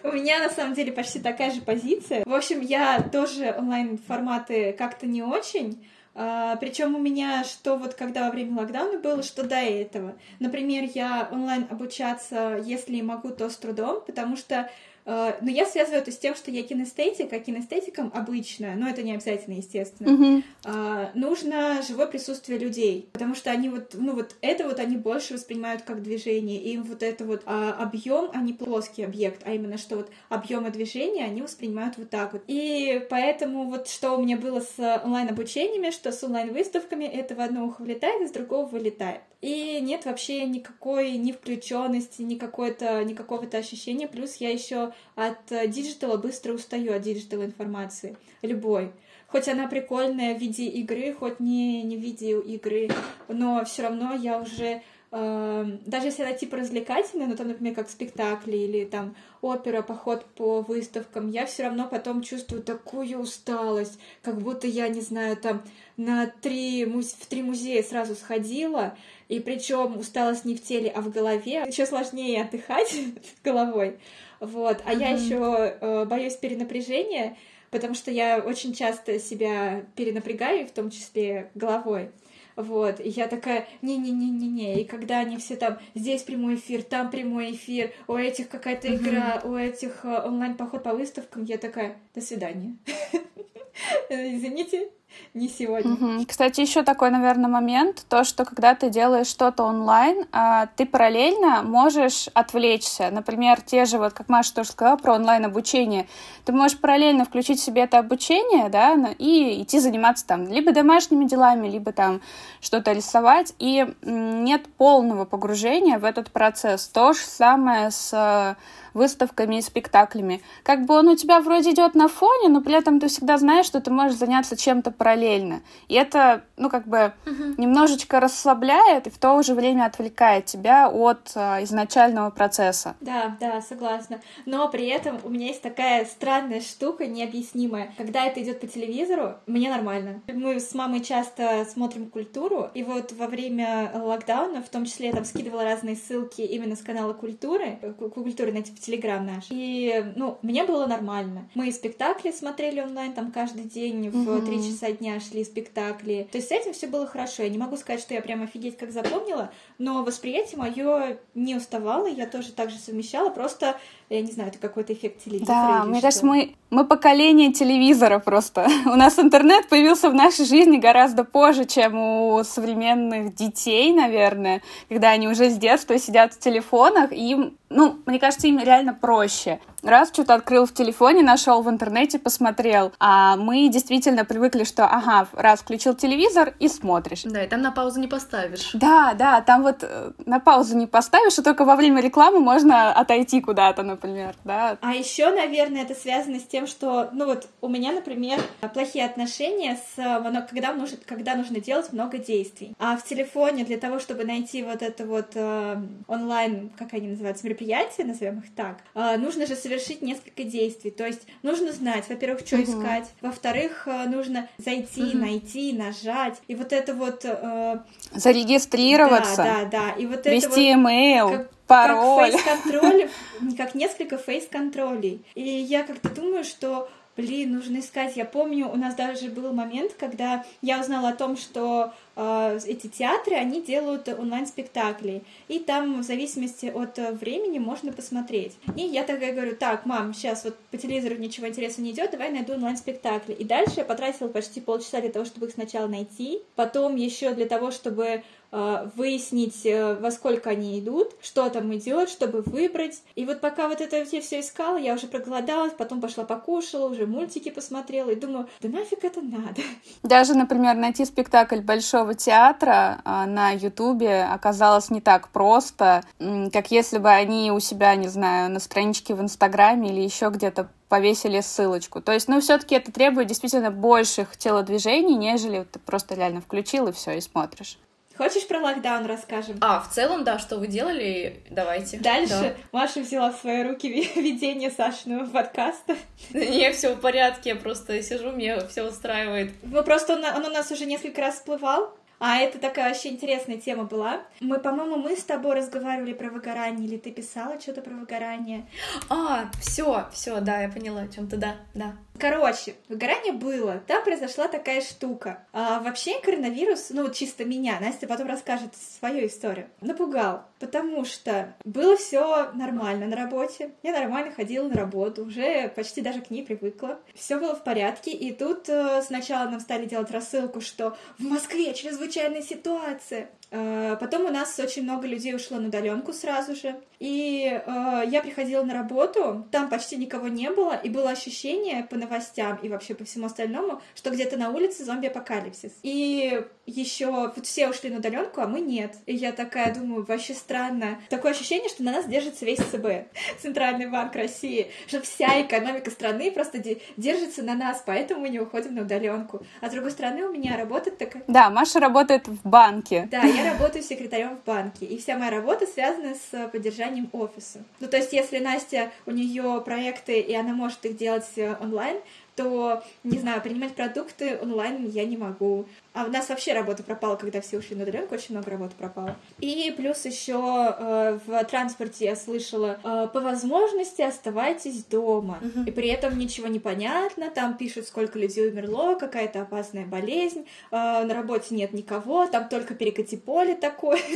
У меня на самом деле почти такая же позиция. В общем, я тоже онлайн-форматы как-то не очень, а, причем у меня, что вот когда во время локдауна было, что до этого. Например, я онлайн обучаться, если могу, то с трудом, потому что но я связываю это с тем, что я кинестетик, а кинестетикам обычно, но это не обязательно, естественно, mm-hmm. нужно живое присутствие людей, потому что они вот, ну вот это вот они больше воспринимают как движение, и им вот это вот а, объем, а не плоский объект, а именно что вот объемы движения они воспринимают вот так вот. И поэтому вот что у меня было с онлайн-обучениями, что с онлайн-выставками, это в одно ухо влетает, из другого вылетает. И нет вообще никакой ни включенности, ни какой-то, ни какого-то ощущения. Плюс я еще от digital а быстро устаю, от digital информации. Любой. Хоть она прикольная в виде игры, хоть не, не в виде игры, но все равно я уже Эм, даже если это типа развлекательное, ну там, например, как спектакли или там опера, поход по выставкам, я все равно потом чувствую такую усталость, как будто я, не знаю, там на три, в три музея сразу сходила, и причем усталость не в теле, а в голове. Еще сложнее отдыхать головой. Вот. А mm-hmm. я еще э, боюсь перенапряжения, потому что я очень часто себя перенапрягаю, в том числе головой. Вот, и я такая, не-не-не-не-не, и когда они все там, здесь прямой эфир, там прямой эфир, у этих какая-то игра, у этих э, онлайн-поход по выставкам, я такая, до свидания. Извините, не сегодня. Угу. Кстати, еще такой, наверное, момент, то, что когда ты делаешь что-то онлайн, а, ты параллельно можешь отвлечься. Например, те же, вот как Маша тоже сказала про онлайн-обучение, ты можешь параллельно включить себе это обучение, да, и идти заниматься там либо домашними делами, либо там что-то рисовать, и нет полного погружения в этот процесс. То же самое с выставками и спектаклями. Как бы он у тебя вроде идет на фоне, но при этом ты всегда знаешь, что ты можешь заняться чем-то параллельно. И это, ну, как бы угу. немножечко расслабляет и в то же время отвлекает тебя от э, изначального процесса. Да, да, согласна. Но при этом у меня есть такая странная штука, необъяснимая. Когда это идет по телевизору, мне нормально. Мы с мамой часто смотрим культуру, и вот во время локдауна, в том числе я там скидывала разные ссылки именно с канала культуры, культуры на Телеграм наш. И, ну, мне было нормально. Мы спектакли смотрели онлайн, там каждый день в три часа дня шли спектакли. То есть с этим все было хорошо. Я не могу сказать, что я прям офигеть как запомнила, но восприятие мое не уставало, я тоже так же совмещала, просто я не знаю, это какой-то эффект телевизора. Да, мне что? кажется, мы, мы поколение телевизора просто. у нас интернет появился в нашей жизни гораздо позже, чем у современных детей, наверное, когда они уже с детства сидят в телефонах, и им, ну, мне кажется, им реально проще. Раз что-то открыл в телефоне, нашел в интернете, посмотрел. А мы действительно привыкли, что, ага, раз включил телевизор и смотришь. Да, и там на паузу не поставишь. Да, да, там вот э, на паузу не поставишь, и только во время рекламы можно отойти куда-то, например, да. А еще, наверное, это связано с тем, что, ну вот, у меня, например, плохие отношения с, когда нужно, когда нужно делать много действий. А в телефоне для того, чтобы найти вот это вот э, онлайн, как они называются, мероприятия, назовем их так, э, нужно же совершить несколько действий. То есть нужно знать, во-первых, что uh-huh. искать, во-вторых, э, нужно зайти, uh-huh. найти, нажать, и вот это вот... Э, Зарегистрироваться. Да, да, да. И вот Вести это вот, email. Как пароль. Как фейс-контроль, как несколько фейс-контролей. И я как-то думаю, что блин, нужно искать. Я помню, у нас даже был момент, когда я узнала о том, что э, эти театры, они делают онлайн-спектакли, и там в зависимости от времени можно посмотреть. И я такая говорю, так, мам, сейчас вот по телевизору ничего интересного не идет, давай найду онлайн-спектакли. И дальше я потратила почти полчаса для того, чтобы их сначала найти, потом еще для того, чтобы Э, выяснить, э, во сколько они идут, что там идет, чтобы выбрать. И вот пока вот это все, все искала, я уже проголодалась, потом пошла покушала, уже мультики посмотрела и думаю, да нафиг это надо. Даже, например, найти спектакль Большого театра а, на Ютубе оказалось не так просто, как если бы они у себя, не знаю, на страничке в Инстаграме или еще где-то повесили ссылочку. То есть, ну, все-таки это требует действительно больших телодвижений, нежели ты просто реально включил и все, и смотришь. Хочешь про локдаун расскажем? А, в целом, да, что вы делали, давайте. Дальше да. Маша взяла в свои руки ведение Сашиного подкаста. Не, все в порядке, я просто сижу, мне все устраивает. Ну, просто он, он у нас уже несколько раз всплывал, А это такая вообще интересная тема была. Мы, по-моему, мы с тобой разговаривали про выгорание, или ты писала что-то про выгорание. А, все, все, да, я поняла, о чем-то, да, да. Короче, выгорание было. Там произошла такая штука. А, вообще коронавирус, ну чисто меня, Настя потом расскажет свою историю, напугал. Потому что было все нормально на работе. Я нормально ходила на работу, уже почти даже к ней привыкла. Все было в порядке. И тут э, сначала нам стали делать рассылку, что в Москве чрезвычайная ситуация. Э, потом у нас очень много людей ушло на удаленку сразу же. И э, я приходила на работу, там почти никого не было, и было ощущение по новостям и вообще по всему остальному, что где-то на улице зомби-апокалипсис. И еще вот все ушли на удаленку, а мы нет. И я такая думаю, вообще странно. Такое ощущение, что на нас держится весь ЦБ, Центральный банк России, что вся экономика страны просто держится на нас, поэтому мы не уходим на удаленку. А с другой стороны, у меня работает такая... Да, Маша работает в банке. Да, я работаю секретарем в банке, и вся моя работа связана с поддержанием офиса. Ну, то есть, если Настя, у нее проекты, и она может их делать э, онлайн, то, не знаю, принимать продукты онлайн я не могу. А у нас вообще работа пропала, когда все ушли на удаленку, очень много работы пропало. И плюс еще э, в транспорте я слышала, э, по возможности оставайтесь дома. Uh-huh. И при этом ничего не понятно, там пишут, сколько людей умерло, какая-то опасная болезнь, э, на работе нет никого, там только перекати поле такое.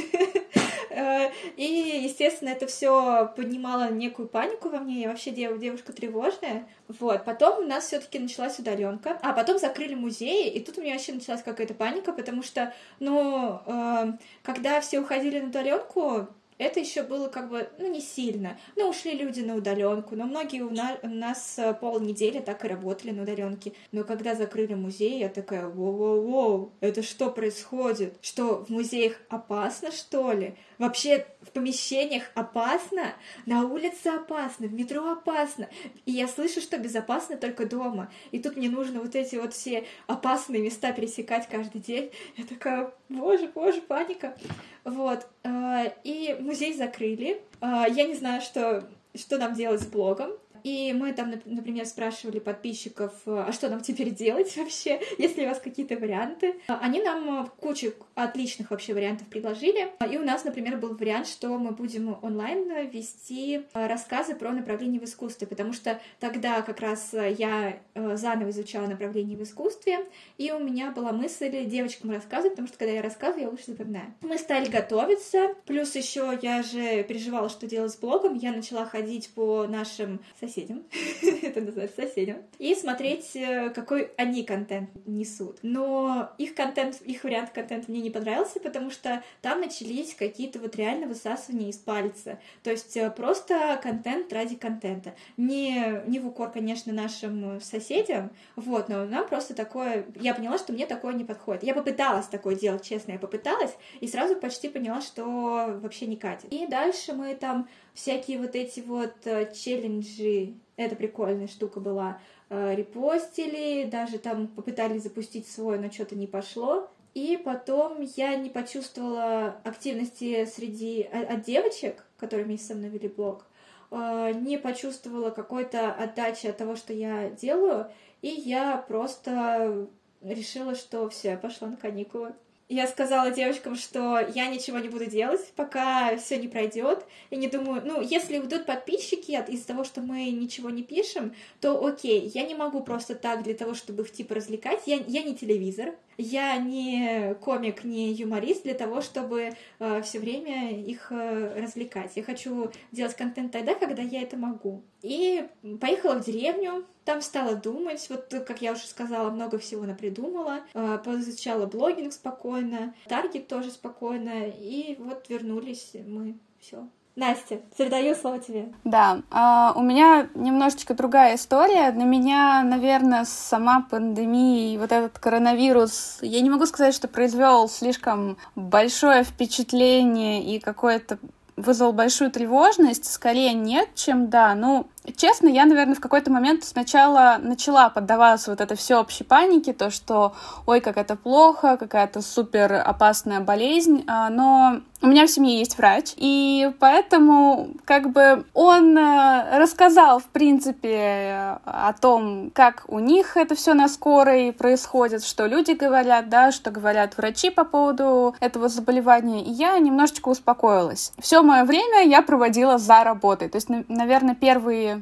Э, и, естественно, это все поднимало некую панику во мне. Я вообще девушка тревожная. Вот. Потом у нас все-таки началась удаленка. А потом закрыли музеи, и тут у меня вообще началась какая-то паника, потому что, ну, э, когда все уходили на удаленку, это еще было как бы, ну, не сильно. Ну, ушли люди на удаленку, но многие у, на, у нас э, полнедели так и работали на удаленке. Но когда закрыли музей, я такая, воу-воу-воу, это что происходит? Что, в музеях опасно, что ли? Вообще в помещениях опасно, на улице опасно, в метро опасно. И я слышу, что безопасно только дома. И тут мне нужно вот эти вот все опасные места пересекать каждый день. Я такая, боже, боже, паника. Вот. А, и музей закрыли. А, я не знаю, что, что нам делать с блогом. И мы там, например, спрашивали подписчиков, э, а что нам теперь делать вообще, если у вас какие-то варианты. Они нам э, кучу отличных вообще вариантов предложили. И у нас, например, был вариант, что мы будем онлайн вести э, рассказы про направление в искусстве, потому что тогда как раз я заново изучала направление в искусстве, и у меня была мысль девочкам рассказывать, потому что когда я рассказываю, я лучше запоминаю. Мы стали готовиться, плюс еще я же переживала, что делать с блогом, я начала ходить по нашим соседям, это называется соседям, и смотреть, э, какой они контент несут. Но их контент, их вариант контента мне не понравился, потому что там начались какие-то вот реально высасывания из пальца. То есть э, просто контент ради контента. Не, не в укор, конечно, нашим соседям, вот, но нам просто такое... Я поняла, что мне такое не подходит. Я попыталась такое делать, честно, я попыталась, и сразу почти поняла, что вообще не катит. И дальше мы там всякие вот эти вот э, челленджи, это прикольная штука была, э, репостили, даже там попытались запустить свой, но что-то не пошло. И потом я не почувствовала активности среди от девочек, которые вместе со мной вели блог, э, не почувствовала какой-то отдачи от того, что я делаю, и я просто решила, что все, пошла на каникулы я сказала девочкам, что я ничего не буду делать, пока все не пройдет. И не думаю, ну, если уйдут подписчики из-за того, что мы ничего не пишем, то окей, я не могу просто так для того, чтобы их типа развлекать. Я, я не телевизор, я не комик, не юморист для того, чтобы э, все время их э, развлекать. Я хочу делать контент тогда, когда я это могу. И поехала в деревню, там стала думать, вот как я уже сказала, много всего напридумала, э, поизучала блогинг спокойно, таргет тоже спокойно, и вот вернулись мы, все. Настя, передаю слово тебе. Да, а, у меня немножечко другая история. На меня, наверное, сама пандемия и вот этот коронавирус, я не могу сказать, что произвел слишком большое впечатление и какое-то вызвал большую тревожность, скорее нет, чем да. Ну, честно, я, наверное, в какой-то момент сначала начала поддаваться вот этой всеобщей панике, то, что, ой, как это плохо, какая-то супер опасная болезнь, а, но у меня в семье есть врач, и поэтому как бы он э, рассказал, в принципе, о том, как у них это все на скорой происходит, что люди говорят, да, что говорят врачи по поводу этого заболевания, и я немножечко успокоилась. Все мое время я проводила за работой, то есть, наверное,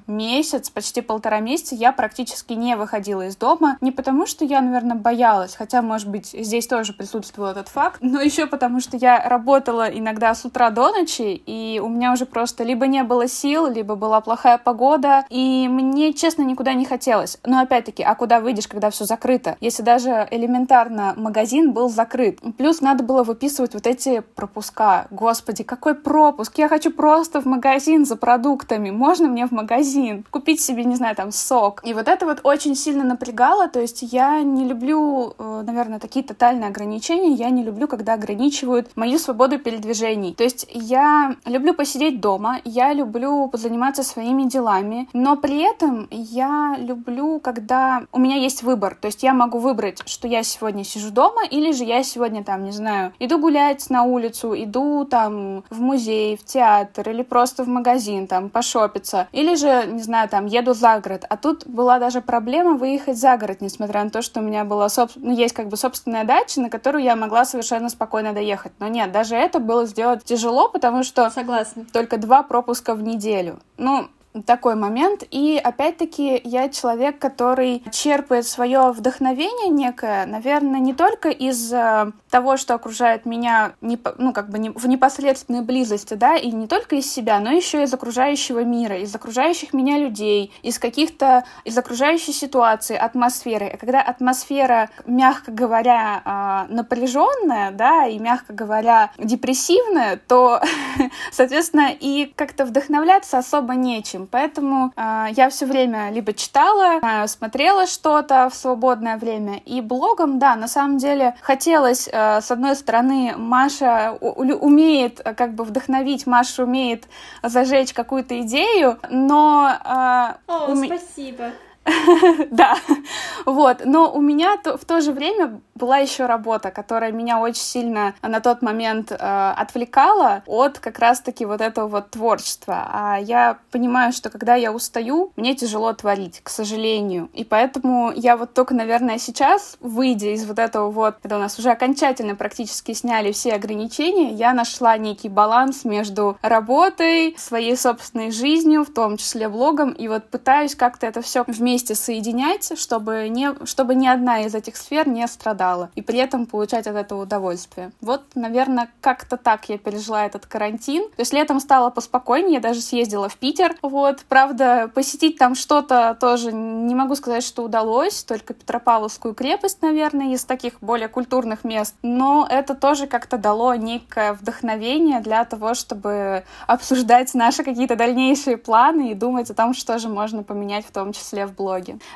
месяц, почти полтора месяца я практически не выходила из дома, не потому что я, наверное, боялась, хотя, может быть, здесь тоже присутствовал этот факт, но еще потому что я работала иногда с утра до ночи, и у меня уже просто либо не было сил, либо была плохая погода, и мне, честно, никуда не хотелось. Но опять-таки, а куда выйдешь, когда все закрыто? Если даже элементарно магазин был закрыт. Плюс надо было выписывать вот эти пропуска. Господи, какой пропуск? Я хочу просто в магазин за продуктами. Можно мне в магазин? Купить себе, не знаю, там, сок. И вот это вот очень сильно напрягало. То есть я не люблю, э, наверное, такие тотальные ограничения. Я не люблю, когда ограничивают мою свободу перед передвижений. То есть я люблю посидеть дома, я люблю позаниматься своими делами, но при этом я люблю, когда у меня есть выбор. То есть я могу выбрать, что я сегодня сижу дома, или же я сегодня там, не знаю, иду гулять на улицу, иду там в музей, в театр, или просто в магазин там пошопиться, или же, не знаю, там еду за город. А тут была даже проблема выехать за город, несмотря на то, что у меня была, соб... ну, есть как бы собственная дача, на которую я могла совершенно спокойно доехать. Но нет, даже это было сделать тяжело, потому что Согласна. только два пропуска в неделю. Ну, такой момент. И опять-таки я человек, который черпает свое вдохновение некое, наверное, не только из того, что окружает меня, ну, как бы в непосредственной близости, да, и не только из себя, но еще из окружающего мира, из окружающих меня людей, из каких-то, из окружающей ситуации, атмосферы. А когда атмосфера, мягко говоря, а, напряженная, да, и, мягко говоря, депрессивная, то, соответственно, и как-то вдохновляться особо нечем. Поэтому э, я все время либо читала, э, смотрела что-то в свободное время. И блогом, да, на самом деле хотелось, э, с одной стороны, Маша умеет как бы вдохновить, Маша умеет зажечь какую-то идею, но... Э, О, уме... спасибо. Да, вот. Но у меня в то же время была еще работа, которая меня очень сильно на тот момент э, отвлекала от как раз-таки вот этого вот творчества. А я понимаю, что когда я устаю, мне тяжело творить, к сожалению. И поэтому я вот только, наверное, сейчас, выйдя из вот этого вот, когда у нас уже окончательно практически сняли все ограничения, я нашла некий баланс между работой, своей собственной жизнью, в том числе блогом, и вот пытаюсь как-то это все вместе соединять, чтобы, не, чтобы ни одна из этих сфер не страдала, и при этом получать от этого удовольствие. Вот, наверное, как-то так я пережила этот карантин. То есть летом стало поспокойнее, я даже съездила в Питер, вот. Правда, посетить там что-то тоже не могу сказать, что удалось, только Петропавловскую крепость, наверное, из таких более культурных мест. Но это тоже как-то дало некое вдохновение для того, чтобы обсуждать наши какие-то дальнейшие планы и думать о том, что же можно поменять, в том числе в блоге.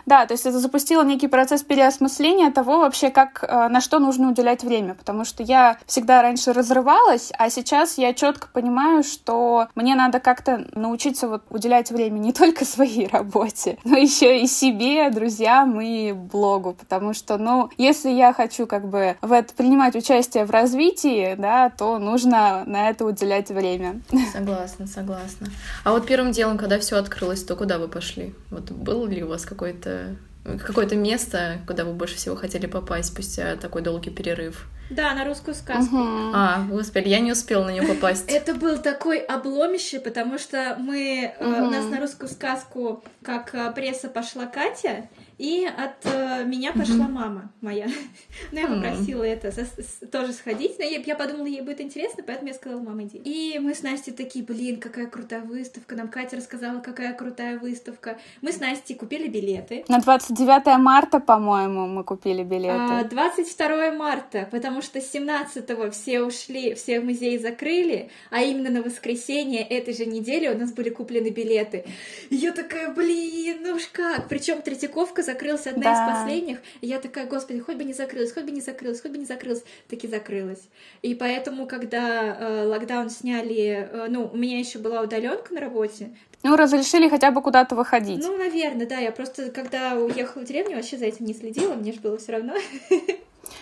Да, то есть это запустило некий процесс переосмысления того вообще, как Э, на что нужно уделять время, потому что я всегда раньше разрывалась, а сейчас я четко понимаю, что мне надо как-то научиться вот уделять время не только своей работе, но еще и себе, друзьям и блогу, потому что, ну, если я хочу как бы в это принимать участие в развитии, да, то нужно на это уделять время. Согласна, согласна. А вот первым делом, когда все открылось, то куда вы пошли? Вот был ли у вас какой-то какое-то место, куда вы больше всего хотели попасть спустя такой долгий перерыв? Да, на русскую сказку. Угу. А, господи, я не успела на нее попасть. Это был такой обломище, потому что мы угу. у нас на русскую сказку, как э, пресса пошла Катя, и от э, меня пошла мама моя. ну, я попросила это со- тоже сходить. Но я, я подумала, ей будет интересно, поэтому я сказала, мама, иди. И мы с Настей такие, блин, какая крутая выставка. Нам Катя рассказала, какая крутая выставка. Мы с Настей купили билеты. На 29 марта, по-моему, мы купили билеты. А, 22 марта, потому что 17-го все ушли, все музеи закрыли, а именно на воскресенье этой же недели у нас были куплены билеты. И я такая, блин, ну уж как. Причем Третьяковка закрылся одна Да. из последних, и я такая, господи, хоть бы не закрылась, хоть бы не закрылась, хоть бы не закрылась, таки закрылась. И поэтому, когда э, локдаун сняли, э, ну, у меня еще была удаленка на работе, Ну, разрешили хотя бы куда-то выходить. ну, наверное, да, я просто, когда уехала в деревню, вообще за этим не следила, мне же было все равно.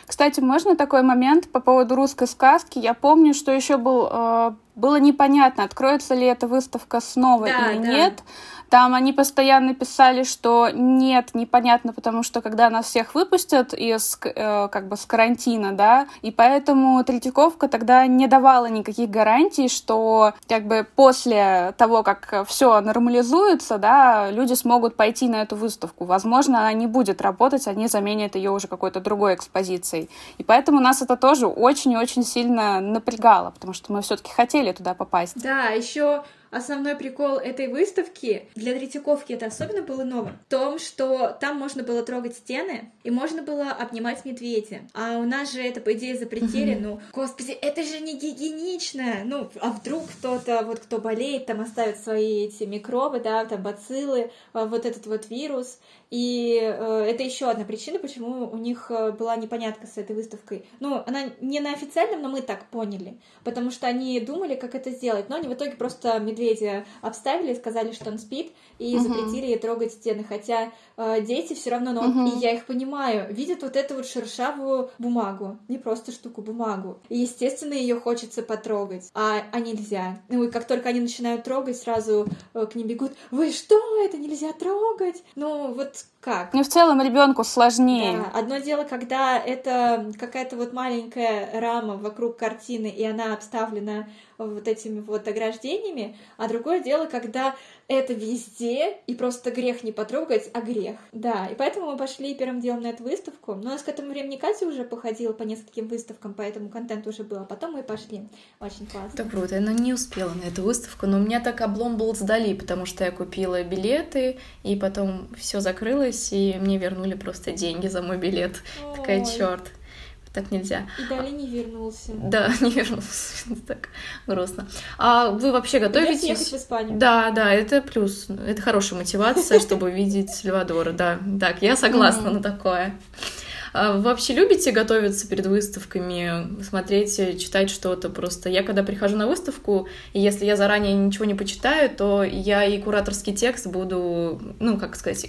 Кстати, можно такой момент по поводу русской сказки? Я помню, что еще был, э, было непонятно, откроется ли эта выставка снова Да, или да. нет. Там они постоянно писали, что нет, непонятно, потому что когда нас всех выпустят из э, как бы с карантина, да, и поэтому Третьяковка тогда не давала никаких гарантий, что как бы после того, как все нормализуется, да, люди смогут пойти на эту выставку. Возможно, она не будет работать, они заменят ее уже какой-то другой экспозицией. И поэтому нас это тоже очень и очень сильно напрягало, потому что мы все-таки хотели туда попасть. Да, еще основной прикол этой выставки для Третьяковки это особенно было новым в том, что там можно было трогать стены и можно было обнимать медведя. А у нас же это, по идее, запретили. Ну, господи, это же не гигиенично. Ну, а вдруг кто-то, вот кто болеет, там оставит свои эти микробы, да, там бациллы, а, вот этот вот вирус. И э, это еще одна причина, почему у них э, была непонятка с этой выставкой. Ну, она не на официальном, но мы так поняли. Потому что они думали, как это сделать. Но они в итоге просто медведя обставили, сказали, что он спит, и Мгм. запретили трогать стены. Хотя э, дети все равно, ну, Мгм. и я их понимаю, видят вот эту вот шершавую бумагу. Не просто штуку, бумагу. И, естественно, ее хочется потрогать. А, а нельзя. Ну, и как только они начинают трогать, сразу э, к ним бегут. Вы что? Это нельзя трогать? Ну, вот как? Ну, в целом ребенку сложнее. Да, одно дело, когда это какая-то вот маленькая рама вокруг картины, и она обставлена вот этими вот ограждениями, а другое дело, когда это везде, и просто грех не потрогать, а грех. Да, и поэтому мы пошли первым делом на эту выставку. Но у нас к этому времени Катя уже походила по нескольким выставкам, поэтому контент уже был, а потом мы пошли. Очень классно. Это круто. Я ну, не успела на эту выставку, но у меня так облом был сдали, потому что я купила билеты, и потом все закрылось, и мне вернули просто деньги за мой билет. Такая, Ой, черт, так нельзя. И Дали не вернулся. Да, не вернулся. так грустно. А вы вообще Придётся ехать готовитесь? в Испанию. Да, да, это плюс. Это хорошая мотивация, чтобы видеть Сальвадора. Да, так, я согласна на такое. А вы вообще любите готовиться перед выставками, смотреть, читать что-то? Просто я, когда прихожу на выставку, и если я заранее ничего не почитаю, то я и кураторский текст буду, ну, как сказать,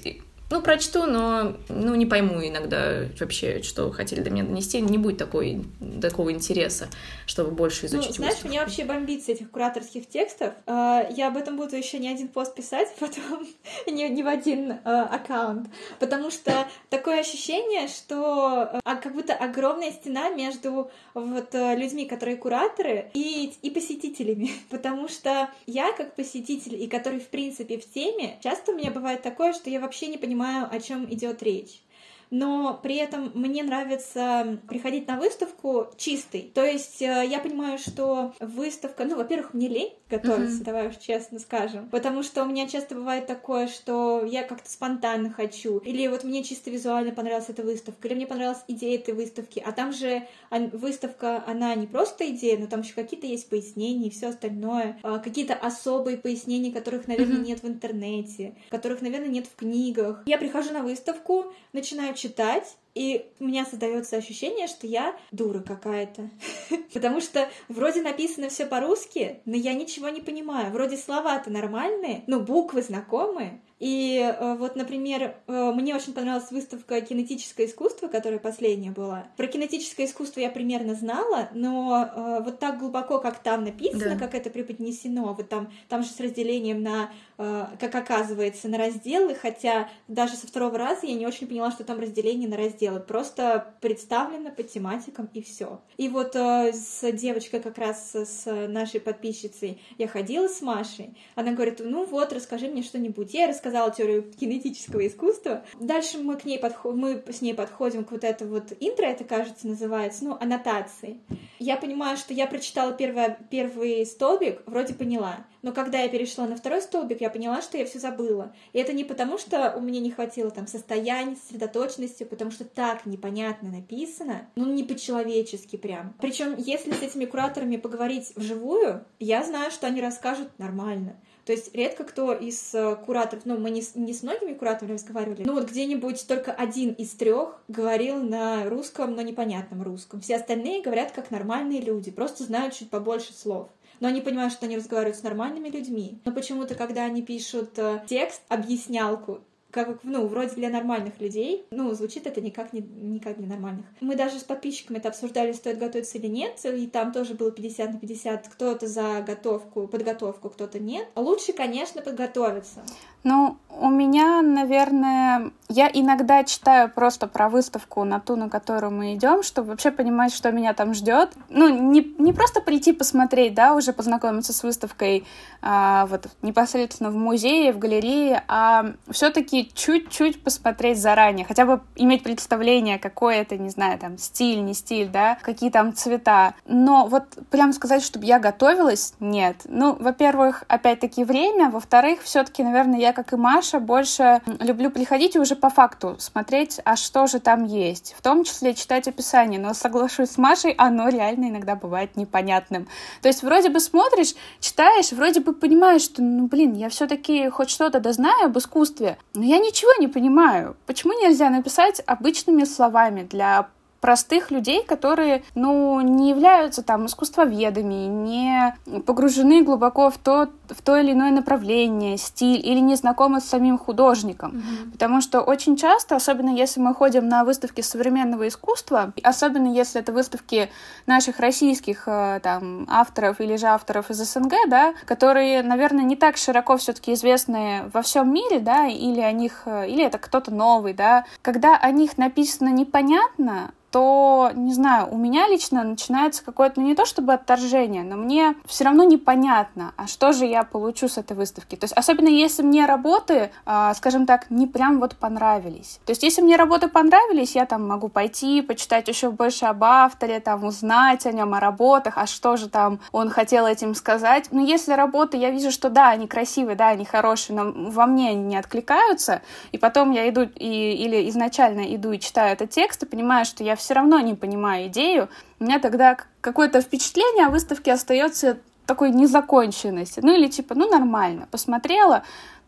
ну, прочту, но ну, не пойму иногда вообще, что хотели до меня донести. Не будет такой, такого интереса, чтобы больше Ну, изучить знаешь, выставку. меня вообще бомбит с этих кураторских текстов. А, Я об этом буду еще не один пост писать, потом не, не в один а, аккаунт. Потому что такое ощущение, что а, как будто огромная стена между вот а, людьми, которые кураторы, и, и посетителями. Потому что я, как посетитель, и который, в принципе, в теме, часто у меня бывает такое, что я вообще не понимаю, о чем идет речь но при этом мне нравится приходить на выставку чистой. То есть э, я понимаю, что выставка, ну, во-первых, мне лень готовиться, Мгм. давай уж честно скажем, потому что у меня часто бывает такое, что я как-то спонтанно хочу, или вот мне чисто визуально понравилась эта выставка, или мне понравилась идея этой выставки, а там же выставка, она не просто идея, но там еще какие-то есть пояснения и все остальное, а, какие-то особые пояснения, которых, наверное, Мгм. нет в интернете, которых, наверное, нет в книгах. Я прихожу на выставку, начинаю читать, и у меня создается ощущение, что я дура какая-то. Потому что вроде написано все по-русски, но я ничего не понимаю. Вроде слова-то нормальные, но буквы знакомые. И э, вот, например, э, мне очень понравилась выставка «Кинетическое искусство», которая последняя была. Про кинетическое искусство я примерно знала, но э, вот так глубоко, как там написано, Да. как это преподнесено, вот там, там же с разделением на, как оказывается, на разделы, хотя даже со второго раза я не очень поняла, что там разделение на разделы. Просто представлено по тематикам и все. И вот э, с девочкой как раз с нашей подписчицей я ходила с Машей. Она говорит, ну вот, расскажи мне что-нибудь. Я рассказала теорию кинетического искусства. Дальше мы к ней подход... мы с ней подходим к вот это вот интро, это, кажется, называется, ну, аннотации. Я понимаю, что я прочитала первый, первый столбик, вроде поняла. Но когда я перешла на второй столбик, я поняла, что я все забыла. И это не потому, что у меня не хватило там состояния, сосредоточенности, потому что так непонятно написано, ну не по-человечески прям. Причем, если с этими кураторами поговорить вживую, я знаю, что они расскажут нормально. То есть редко кто из э, кураторов, ну, мы не с, не с многими кураторами разговаривали, ну, вот где-нибудь только один из трех говорил на русском, но непонятном русском. Все остальные говорят как нормальные люди, просто знают чуть побольше слов но они понимают, что они разговаривают с нормальными людьми. Но почему-то, когда они пишут э, текст, объяснялку, как, ну, вроде для нормальных людей, ну, звучит это никак не, никак не нормальных. Мы даже с подписчиками это обсуждали, стоит готовиться или нет, и там тоже было 50 на 50, кто-то за готовку, подготовку, кто-то нет. Лучше, конечно, подготовиться. Ну, у меня, наверное, я иногда читаю просто про выставку на ту, на которую мы идем, чтобы вообще понимать, что меня там ждет. Ну, не, не просто прийти посмотреть, да, уже познакомиться с выставкой а, вот непосредственно в музее, в галерее, а все-таки чуть-чуть посмотреть заранее, хотя бы иметь представление, какой это, не знаю, там, стиль, не стиль, да, какие там цвета. Но вот прям сказать, чтобы я готовилась, нет. Ну, во-первых, опять-таки время, во-вторых, все-таки, наверное, я как и Маша, больше люблю приходить и уже по факту смотреть, а что же там есть. В том числе читать описание. Но соглашусь с Машей, оно реально иногда бывает непонятным. То есть вроде бы смотришь, читаешь, вроде бы понимаешь, что, ну, блин, я все-таки хоть что-то да знаю об искусстве, но я ничего не понимаю. Почему нельзя написать обычными словами для простых людей, которые, ну, не являются там искусствоведами, не погружены глубоко в то, в то или иное направление, стиль, или не знакомы с самим художником. Mm-hmm. Потому что очень часто, особенно если мы ходим на выставки современного искусства, особенно если это выставки наших российских э, там авторов или же авторов из СНГ, да, которые, наверное, не так широко все-таки известны во всем мире, да, или о них, э, или это кто-то новый, да, когда о них написано непонятно, то, не знаю, у меня лично начинается какое-то, ну не то чтобы отторжение, но мне все равно непонятно, а что же я получу с этой выставки. То есть, особенно если мне работы, э, скажем так, не прям вот понравились. То есть, если мне работы понравились, я там могу пойти, почитать еще больше об авторе, там узнать о нем, о работах, а что же там он хотел этим сказать. Но если работы, я вижу, что да, они красивые, да, они хорошие, но во мне они не откликаются, и потом я иду и, или изначально иду и читаю этот текст и понимаю, что я все равно не понимаю идею, у меня тогда какое-то впечатление о выставке остается такой незаконченности. Ну или типа, ну нормально, посмотрела,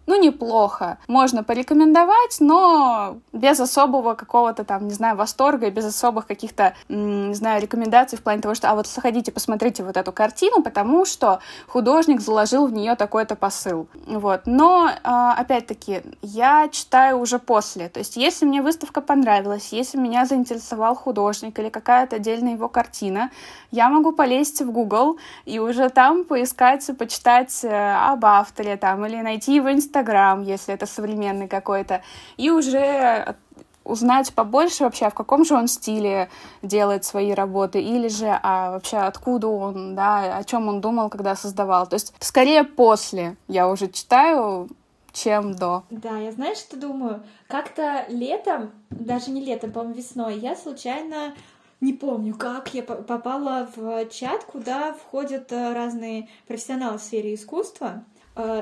ну, неплохо. Можно порекомендовать, но без особого какого-то там, не знаю, восторга, без особых каких-то, не знаю, рекомендаций в плане того, что, а вот сходите, посмотрите вот эту картину, потому что художник заложил в нее такой-то посыл. Вот. Но, а, опять-таки, я читаю уже после. То есть, если мне выставка понравилась, если меня заинтересовал художник или какая-то отдельная его картина, я могу полезть в Google и уже там поискать, почитать э, об авторе там, или найти его инстаграм, Инстаграм, если это современный какой-то, и уже узнать побольше вообще, в каком же он стиле делает свои работы, или же а вообще откуда он, да, о чем он думал, когда создавал. То есть скорее после я уже читаю, чем до. Да, я знаешь, что думаю? Как-то летом, даже не летом, по-моему, весной, я случайно не помню, как я попала в чат, куда входят э, разные профессионалы в сфере искусства.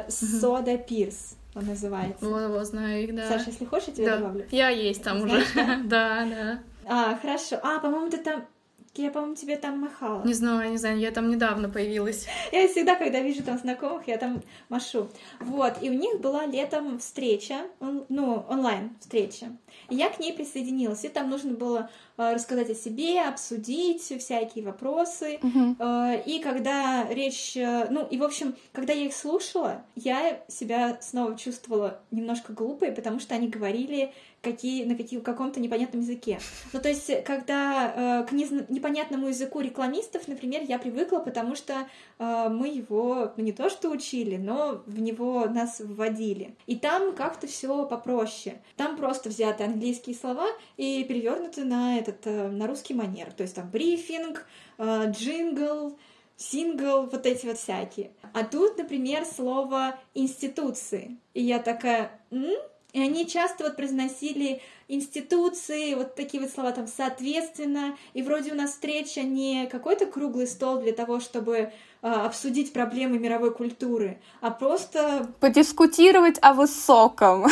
Сода Пирс он называется. Вот, вот, знаю их, да. Саша, если хочешь, я тебе да. добавлю. Я есть там Знаешь, уже. Да, да. А, хорошо. А, по-моему, ты там я, по-моему, тебе там махала. Не знаю, не знаю, я там недавно появилась. Я всегда, когда вижу там знакомых, я там машу. Вот, и у них была летом встреча, ну, онлайн встреча. И я к ней присоединилась, и там нужно было э, рассказать о себе, обсудить всякие вопросы. Э, и когда речь, э, ну, и, в общем, когда я их слушала, я себя снова чувствовала немножко глупой, потому что они говорили какие, на какие, каком-то непонятном языке. Ну, то есть, когда э, к непонятному языку рекламистов, например, я привыкла, потому что э, мы его ну, не то что учили, но в него нас вводили. И там как-то все попроще. Там просто взяты английские слова и перевернуты на этот э, на русский манер. То есть там брифинг, э, джингл, сингл, вот эти вот всякие. А тут, например, слово институции. И я такая, М? И они часто вот произносили институции, вот такие вот слова там соответственно. И вроде у нас встреча не какой-то круглый стол для того, чтобы э, обсудить проблемы мировой культуры, а просто... Подискутировать о высоком.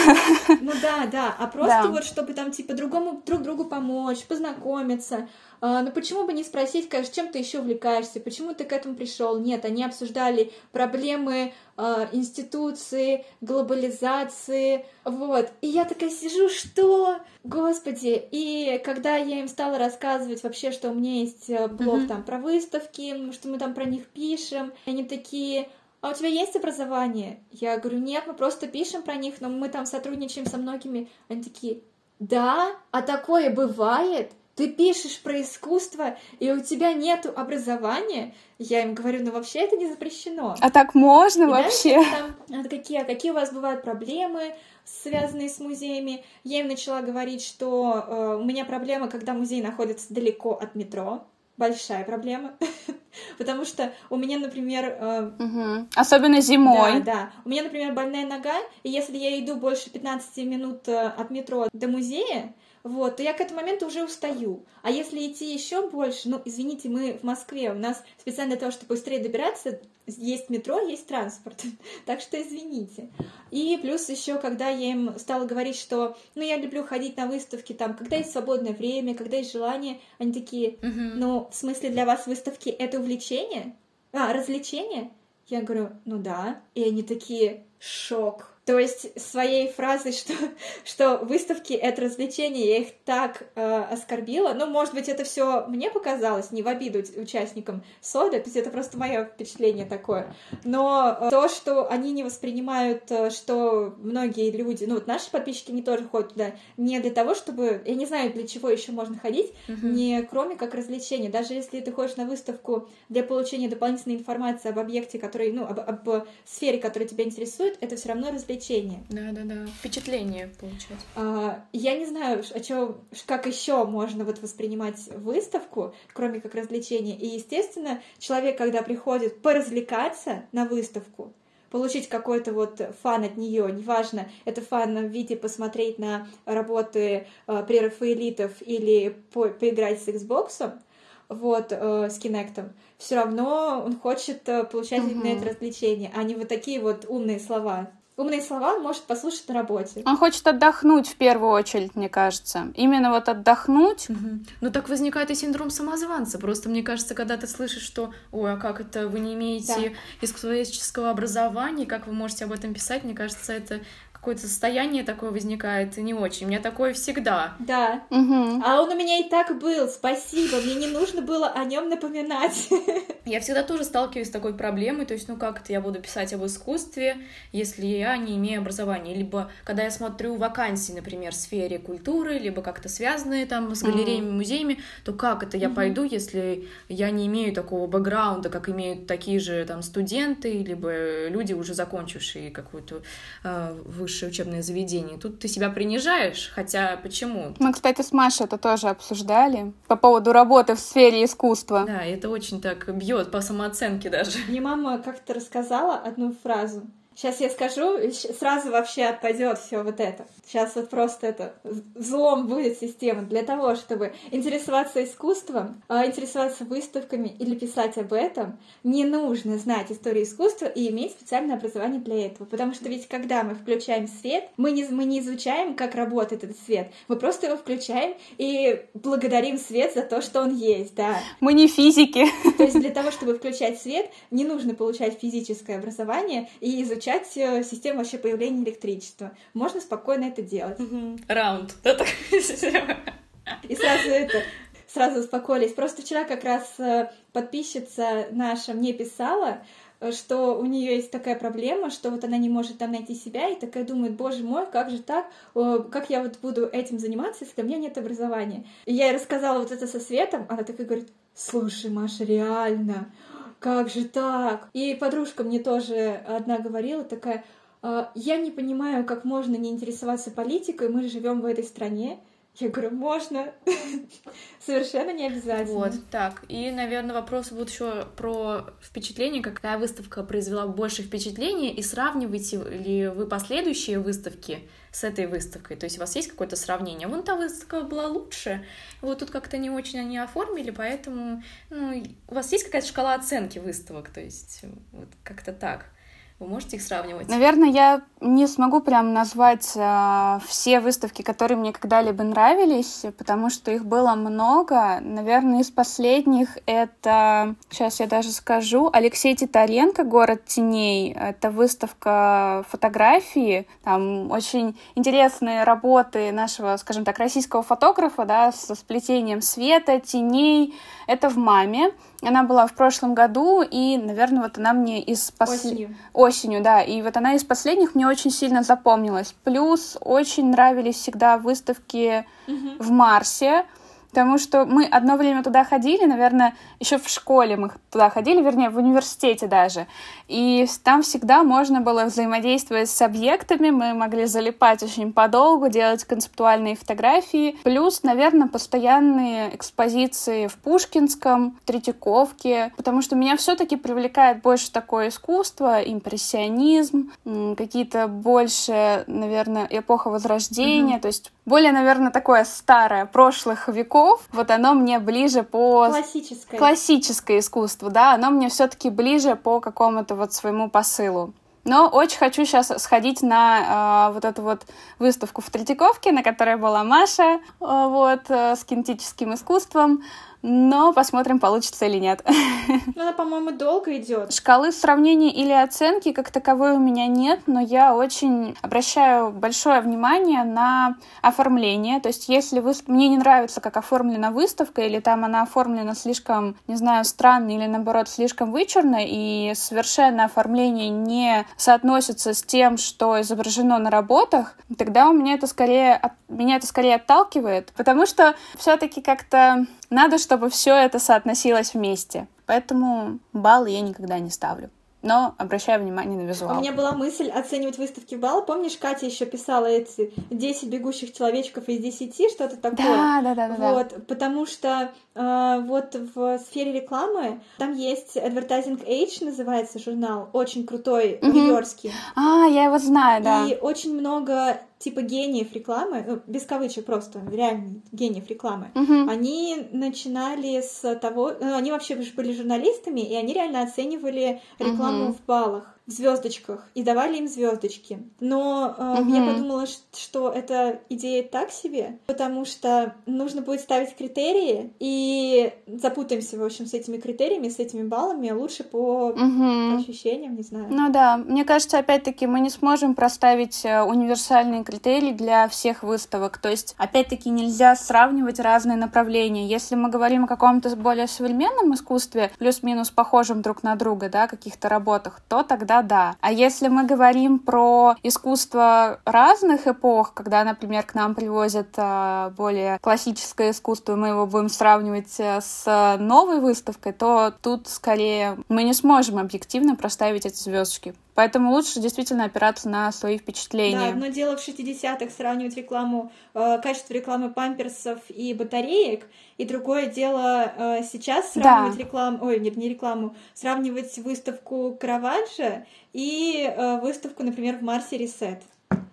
Ну да, да, а просто да. вот чтобы там типа другому, друг другу помочь, познакомиться. А, ну почему бы не спросить, конечно, чем ты еще увлекаешься, почему ты к этому пришел? Нет, они обсуждали проблемы а, институции, глобализации, вот. И я такая сижу, что? Господи! И когда я им стала рассказывать вообще, что у меня есть э, блог mm-hmm. там про выставки, что мы там про них пишем, они такие, а у тебя есть образование? Я говорю, нет, мы просто пишем про них, но мы там сотрудничаем со многими. Они такие, да, а такое бывает? Ты пишешь про искусство, и у тебя нет образования? Я им говорю, ну вообще это не запрещено. А так можно и вообще? Там, какие, какие у вас бывают проблемы, связанные с музеями? Я им начала говорить, что э, у меня проблема, когда музей находится далеко от метро большая проблема, потому что у меня, например... Э, угу. Особенно зимой. Да, да. У меня, например, больная нога, и если я иду больше 15 минут э, от метро до музея, вот, то я к этому моменту уже устаю. А если идти еще больше, ну, извините, мы в Москве, у нас специально для того, чтобы быстрее добираться, есть метро, есть транспорт. так что извините. И плюс еще, когда я им стала говорить, что, ну, я люблю ходить на выставки, там, когда есть свободное время, когда есть желание, они такие, ну, в смысле для вас выставки это увлечение? А, развлечение? Я говорю, ну да. И они такие, шок то есть своей фразой, что, что выставки — это развлечение, я их так э, оскорбила. Ну, может быть, это все мне показалось, не в обиду участникам сода, то есть это просто мое впечатление такое. Но э, то, что они не воспринимают, э, что многие люди, ну, вот наши подписчики не тоже ходят туда, не для того, чтобы... Я не знаю, для чего еще можно ходить, mm-hmm. не кроме как развлечения. Даже если ты ходишь на выставку для получения дополнительной информации об объекте, который, ну, об, об сфере, которая тебя интересует, это все равно развлечение развлечение. Да, да, да. Впечатление получать. А, я не знаю, о чем, как еще можно вот воспринимать выставку, кроме как развлечения. И, естественно, человек, когда приходит поразвлекаться на выставку, получить какой-то вот фан от нее, неважно, это фан в виде посмотреть на работы э, прерафаэлитов или по поиграть с Xbox, вот, э, с Кинектом, все равно он хочет э, получать uh-huh. именно это развлечение, а не вот такие вот умные слова умные слова он может послушать на работе. Он хочет отдохнуть в первую очередь, мне кажется. Именно вот отдохнуть. Угу. Ну так возникает и синдром самозванца. Просто мне кажется, когда ты слышишь, что ой, а как это вы не имеете да. искусствоведческого образования, как вы можете об этом писать, мне кажется, это какое-то состояние такое возникает не очень. У меня такое всегда. Да. Угу. А он у меня и так был, спасибо. Мне не нужно было о нем напоминать. Я всегда тоже сталкиваюсь с такой проблемой, то есть, ну как это я буду писать об искусстве, если я не имею образования, либо когда я смотрю вакансии, например, в сфере культуры, либо как-то связанные там с галереями, музеями, то как это я пойду, если я не имею такого бэкграунда, как имеют такие же там студенты, либо люди, уже закончившие какую-то э, высшее учебное заведение. Тут ты себя принижаешь, хотя почему? Мы, кстати, с Машей это тоже обсуждали по поводу работы в сфере искусства. Да, это очень так бьет по самооценке даже. Мне мама как-то рассказала одну фразу. Сейчас я скажу, сразу вообще отпадет все вот это. Сейчас вот просто это взлом будет системы для того, чтобы интересоваться искусством, а, интересоваться выставками или писать об этом, не нужно знать историю искусства и иметь специальное образование для этого. Потому что ведь когда мы включаем свет, мы не, мы не изучаем, как работает этот свет, мы просто его включаем и благодарим свет за то, что он есть, да. Мы не физики. То есть для того, чтобы включать свет, не нужно получать физическое образование и изучать изучать э, систему вообще появления электричества. Можно спокойно это делать. Раунд. И сразу это сразу успокоились. Просто вчера как раз э, подписчица наша мне писала, э, что у нее есть такая проблема, что вот она не может там найти себя, и такая думает, боже мой, как же так, как я вот буду этим заниматься, если у меня нет образования. И я ей рассказала вот это со Светом, она такая говорит, слушай, Маша, реально, как же так? И подружка мне тоже одна говорила, такая, «А, я не понимаю, как можно не интересоваться политикой, мы живем в этой стране. Я говорю, можно. Совершенно не обязательно. Вот, так. И, наверное, вопрос будет еще про впечатление, какая выставка произвела больше впечатления, и сравниваете ли вы последующие выставки с этой выставкой? То есть у вас есть какое-то сравнение? Вон та выставка была лучше, вот тут как-то не очень они оформили, поэтому ну, у вас есть какая-то шкала оценки выставок, то есть вот как-то так. Вы можете их сравнивать? Наверное, я не смогу прям назвать э, все выставки, которые мне когда-либо нравились, потому что их было много. Наверное, из последних это, сейчас я даже скажу, Алексей Титаренко «Город теней». Это выставка фотографии. Там очень интересные работы нашего, скажем так, российского фотографа, да, со сплетением света, теней. Это в «Маме». Она была в прошлом году, и, наверное, вот она мне из последних... Осенью, да. И вот она из последних мне очень сильно запомнилась. Плюс очень нравились всегда выставки угу. в Марсе потому что мы одно время туда ходили, наверное, еще в школе мы туда ходили, вернее, в университете даже. И там всегда можно было взаимодействовать с объектами, мы могли залипать очень подолгу, делать концептуальные фотографии. Плюс, наверное, постоянные экспозиции в Пушкинском, в Третьяковке, потому что меня все-таки привлекает больше такое искусство, импрессионизм, какие-то больше, наверное, эпоха Возрождения, mm-hmm. то есть более, наверное, такое старое, прошлых веков, вот оно мне ближе по... Классическое. Классическое искусство, да, оно мне все таки ближе по какому-то вот своему посылу. Но очень хочу сейчас сходить на э, вот эту вот выставку в Третьяковке, на которой была Маша, э, вот, э, с кинетическим искусством но посмотрим, получится или нет. Ну, она, по-моему, долго идет. Шкалы сравнения или оценки как таковой у меня нет, но я очень обращаю большое внимание на оформление. То есть, если вы... мне не нравится, как оформлена выставка, или там она оформлена слишком, не знаю, странно, или наоборот, слишком вычурно, и совершенно оформление не соотносится с тем, что изображено на работах, тогда у меня это скорее, меня это скорее отталкивает, потому что все-таки как-то надо, чтобы все это соотносилось вместе. Поэтому баллы я никогда не ставлю но обращаю внимание на визуал. У меня была мысль оценивать выставки балл. Помнишь, Катя еще писала эти 10 бегущих человечков из 10, что-то такое? Да, да, да. да вот, да. потому что э, вот в сфере рекламы там есть Advertising Age, называется журнал, очень крутой, mm-hmm. нью-йоркский. А, я его знаю, да. И очень много типа гениев рекламы, ну, без кавычек просто, реально гениев рекламы, угу. они начинали с того, ну, они вообще были журналистами, и они реально оценивали рекламу угу. в баллах в звездочках и давали им звездочки. Но э, mm-hmm. я подумала, что эта идея так себе, потому что нужно будет ставить критерии и запутаемся, в общем, с этими критериями, с этими баллами, лучше по mm-hmm. ощущениям, не знаю. Ну да, мне кажется, опять-таки мы не сможем проставить э, универсальные критерии для всех выставок. То есть, опять-таки, нельзя сравнивать разные направления. Если мы говорим о каком-то более современном искусстве, плюс-минус похожем друг на друга, да, каких-то работах, то тогда да. А если мы говорим про искусство разных эпох, когда, например, к нам привозят э, более классическое искусство, и мы его будем сравнивать э, с новой выставкой, то тут скорее мы не сможем объективно проставить эти звездочки. Поэтому лучше действительно опираться на свои впечатления. Да, одно дело в 60-х сравнивать рекламу, э, качество рекламы памперсов и батареек, и другое дело э, сейчас сравнивать да. рекламу, ой, нет, не рекламу, сравнивать выставку Караваджо и э, выставку, например, в Марсе Ресет.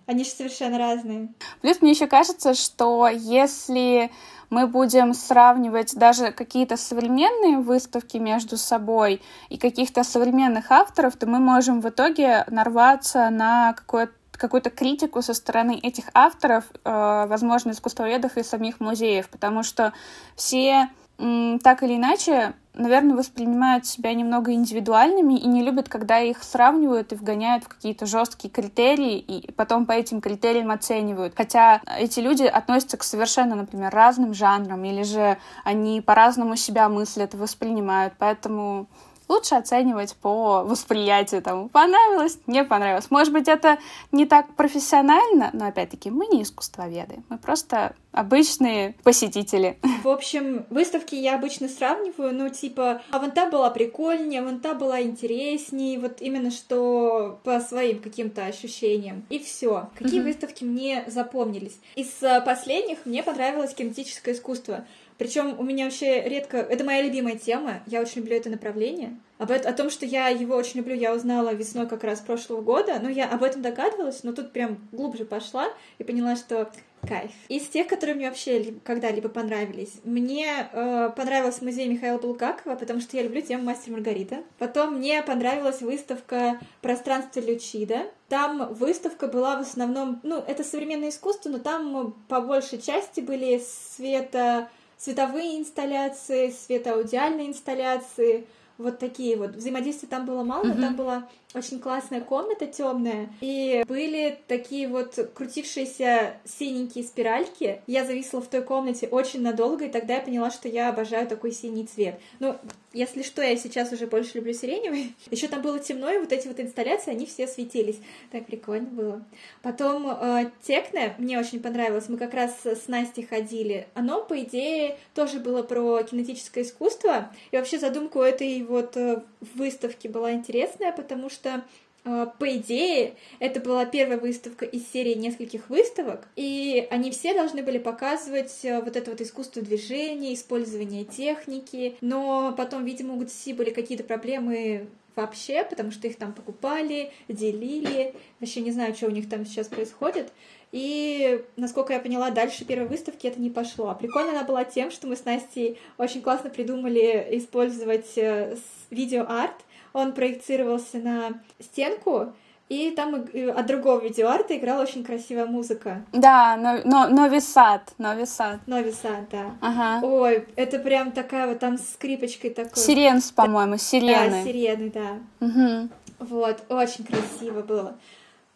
Они же совершенно разные. Плюс мне еще кажется, что если мы будем сравнивать даже какие-то современные выставки между собой и каких-то современных авторов, то мы можем в итоге нарваться на какое-то какую-то критику со стороны этих авторов, э, возможно, искусствоведов и самих музеев, потому что все так или иначе, наверное, воспринимают себя немного индивидуальными и не любят, когда их сравнивают и вгоняют в какие-то жесткие критерии, и потом по этим критериям оценивают. Хотя эти люди относятся к совершенно, например, разным жанрам, или же они по-разному себя мыслят, воспринимают. Поэтому лучше оценивать по восприятию, там, понравилось, не понравилось. Может быть, это не так профессионально, но, опять-таки, мы не искусствоведы, мы просто обычные посетители. В общем, выставки я обычно сравниваю, ну, типа, а вон та была прикольнее, а вон та была интереснее, вот именно что по своим каким-то ощущениям. И все. Какие mm-hmm. выставки мне запомнились? Из э, последних мне понравилось кинетическое искусство. Причем у меня вообще редко... Это моя любимая тема. Я очень люблю это направление. Об этом, о том, что я его очень люблю, я узнала весной как раз прошлого года. Ну, я об этом догадывалась, но тут прям глубже пошла и поняла, что Кайф. Из тех, которые мне вообще когда-либо понравились, мне э, понравился музей Михаила Булгакова, потому что я люблю тему Мастер Маргарита. Потом мне понравилась выставка Пространство Лючида. Там выставка была в основном, ну, это современное искусство, но там по большей части были света, световые инсталляции, светоаудиальные инсталляции, вот такие вот. Взаимодействия там было мало, mm-hmm. там была очень классная комната темная, и были такие вот крутившиеся синенькие спиральки. Я зависла в той комнате очень надолго, и тогда я поняла, что я обожаю такой синий цвет. Ну, если что, я сейчас уже больше люблю сиреневый. Еще там было темно, и вот эти вот инсталляции, они все светились. Так прикольно было. Потом э, Текне мне очень понравилось. Мы как раз с Настей ходили. Оно, по идее, тоже было про кинетическое искусство. И вообще задумка у этой вот э, выставки была интересная, потому что что а, по идее, это была первая выставка из серии нескольких выставок, и они все должны были показывать э, вот это вот искусство движения, использование техники, но потом, видимо, у GTC были какие-то проблемы вообще, потому что их там покупали, делили, вообще не знаю, что у них там сейчас происходит. И, насколько я поняла, дальше первой выставки это не пошло. А прикольно она была тем, что мы с Настей очень классно придумали использовать э, видеоарт, он проецировался на стенку, и там от другого видеоарта играла очень красивая музыка. Да, но, но, Новисад, Новисад. Новисад, да. Ага. Ой, это прям такая вот там скрипочкой такой. Сиренс, по-моему, сирены. Да, сирены, да. Угу. Вот, очень красиво было.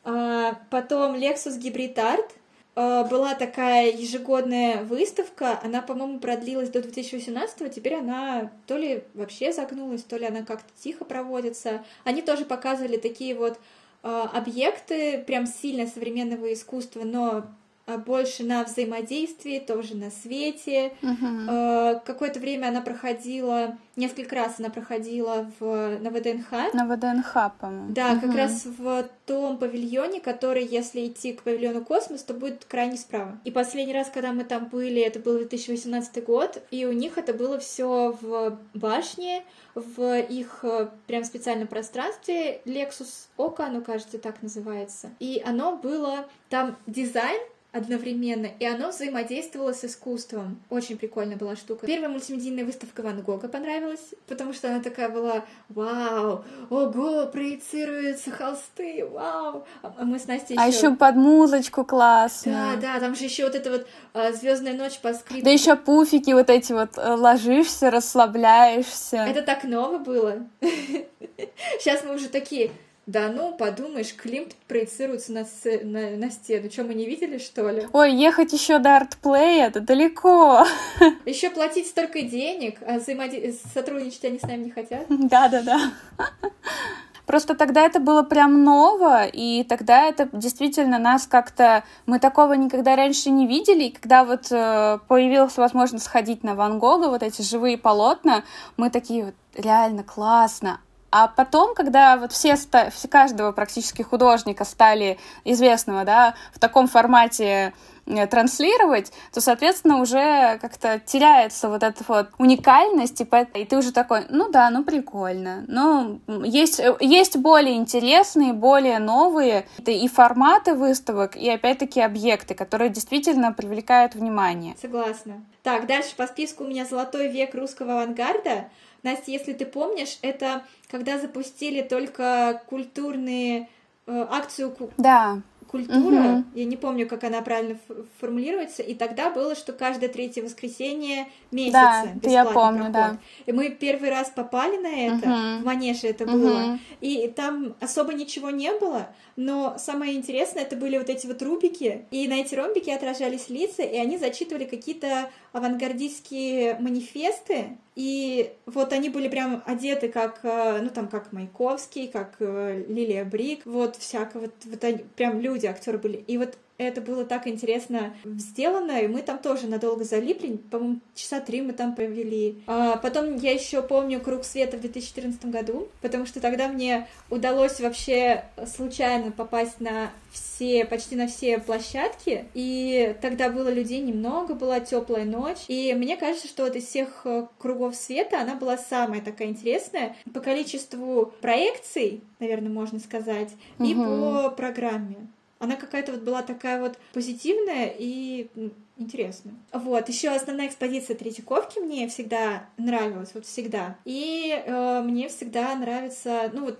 А, потом Lexus Hybrid Art. А, была такая ежегодная выставка, она, по-моему, продлилась до 2018, а теперь она то ли вообще загнулась, то ли она как-то тихо проводится. Они тоже показывали такие вот а, объекты прям сильно современного искусства, но больше на взаимодействии, тоже на свете. Uh-huh. Какое-то время она проходила, несколько раз она проходила в, на ВДНХ. На ВДНХ, по-моему. Да, uh-huh. как раз в том павильоне, который, если идти к павильону Космос, то будет крайне справа. И последний раз, когда мы там были, это был 2018 год, и у них это было все в башне, в их э, прям специальном пространстве. Lexus Ока, оно, кажется, так называется. И оно было там дизайн одновременно, и оно взаимодействовало с искусством. Очень прикольная была штука. Первая мультимедийная выставка Ван Гога понравилась, потому что она такая была «Вау! Ого! Проецируются холсты! Вау!» А мы с Настей А еще под музычку классно. Да, да, там же еще вот эта вот а, звездная ночь по скрипту. Да еще пуфики вот эти вот э, ложишься, расслабляешься. Это так ново было. Сейчас мы уже такие да ну, подумаешь, Клим проецируется на, на, на стену. Что, мы не видели, что ли? Ой, ехать еще до артплея, это далеко. Еще платить столько денег, а взаимоди... сотрудничать они с нами не хотят. Да-да-да. Просто тогда это было прям ново, и тогда это действительно нас как-то... Мы такого никогда раньше не видели, и когда вот э, появилась возможность сходить на Ван Гога, вот эти живые полотна, мы такие вот реально классно. А потом, когда вот все, все каждого практически художника стали известного, да, в таком формате э, транслировать, то, соответственно, уже как-то теряется вот эта вот уникальность, и, и ты уже такой, ну да, ну прикольно. Ну, есть, э, есть более интересные, более новые и форматы выставок, и опять-таки объекты, которые действительно привлекают внимание. Согласна. Так, дальше по списку у меня «Золотой век русского авангарда», Настя, если ты помнишь, это когда запустили только культурные э, акцию да культура, угу. я не помню, как она правильно формулируется, и тогда было, что каждое третье воскресенье месяца да, я помню, проход. да. И мы первый раз попали на это, угу. в Манеже это угу. было, и там особо ничего не было, но самое интересное, это были вот эти вот рубики, и на эти ромбики отражались лица, и они зачитывали какие-то авангардистские манифесты, и вот они были прям одеты как, э, ну там, как Маяковский, как э, Лилия Брик, вот всякого, вот, они, прям люди, актеры были. И вот это было так интересно сделано, и мы там тоже надолго залипли, по-моему, часа три мы там провели. А потом я еще помню «Круг света» в 2014 году, потому что тогда мне удалось вообще случайно попасть на все, почти на все площадки, и тогда было людей немного, была теплая ночь, и мне кажется, что вот из всех э, кругов света она была самая такая интересная по количеству проекций, наверное, можно сказать, угу. и по программе. Она какая-то вот была такая вот позитивная и интересная. Вот, еще основная экспозиция Третьяковки мне всегда нравилась, вот всегда. И э, мне всегда нравится, ну вот,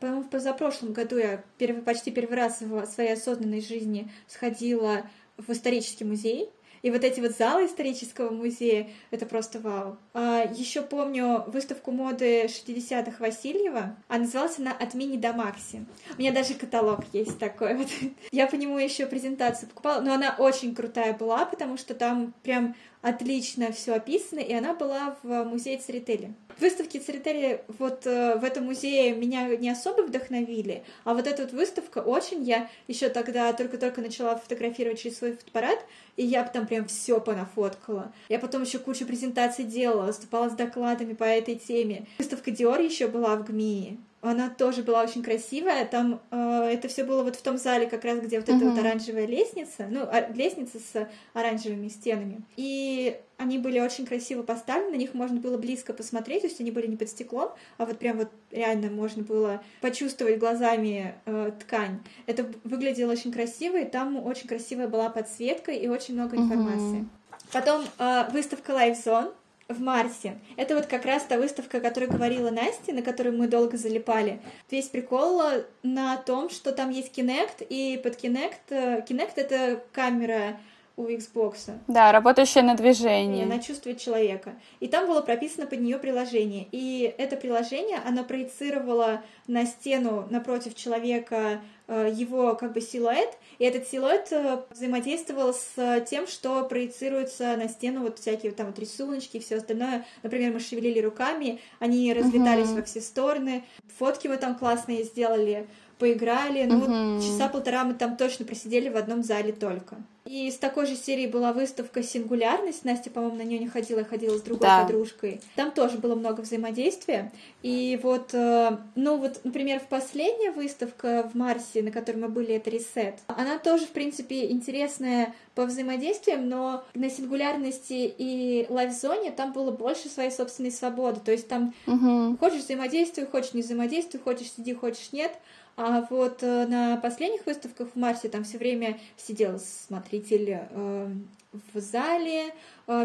по-моему, в позапрошлом году я первый, почти первый раз в своей осознанной жизни сходила в исторический музей, и вот эти вот залы исторического музея — это просто вау. А, еще помню выставку моды 60-х Васильева, а называлась она «От мини до макси». У меня даже каталог есть такой вот. Я по нему еще презентацию покупала, но она очень крутая была, потому что там прям отлично все описано, и она была в музее Церетели. Выставки Церетели вот э, в этом музее меня не особо вдохновили, а вот эта вот выставка очень, я еще тогда только-только начала фотографировать через свой фотоаппарат, и я там прям все понафоткала. Я потом еще кучу презентаций делала, выступала с докладами по этой теме. Выставка Dior еще была в ГМИ, она тоже была очень красивая. Там э, это все было вот в том зале, как раз где вот uh-huh. эта вот оранжевая лестница, ну, а, лестница с оранжевыми стенами. И они были очень красиво поставлены, на них можно было близко посмотреть, то есть они были не под стеклом, а вот прям вот реально можно было почувствовать глазами э, ткань. Это выглядело очень красиво, и там очень красивая была подсветка и очень много информации. Uh-huh. Потом э, выставка Live Zone в Марсе. Это вот как раз та выставка, о которой говорила Настя, на которую мы долго залипали. Весь прикол на том, что там есть Kinect, и под Kinect... Э, Kinect — это камера у Xbox. Да, работающая на движение. Она чувствует человека. И там было прописано под нее приложение. И это приложение, оно проецировало на стену напротив человека э, его как бы силуэт, и этот силуэт э, взаимодействовал с тем, что проецируется на стену вот всякие там вот рисуночки и все остальное. Например, мы шевелили руками, они разлетались uh-huh. во все стороны. Фотки мы там классные сделали, поиграли. Ну uh-huh. вот часа полтора мы там точно просидели в одном зале только. И из такой же серии была выставка «Сингулярность». Настя, по-моему, на нее не ходила, ходила с другой да. подружкой. Там тоже было много взаимодействия. И вот, э, ну вот, например, в последняя выставка в Марсе, на которой мы были, это «Ресет», она тоже, в принципе, интересная по взаимодействиям, но на сингулярности и лайв-зоне там было больше своей собственной свободы. То есть там угу. хочешь взаимодействуй, хочешь не взаимодействуй, хочешь сиди, хочешь нет. А вот э, на последних выставках в Марсе там все время сидел смотритель э, в зале,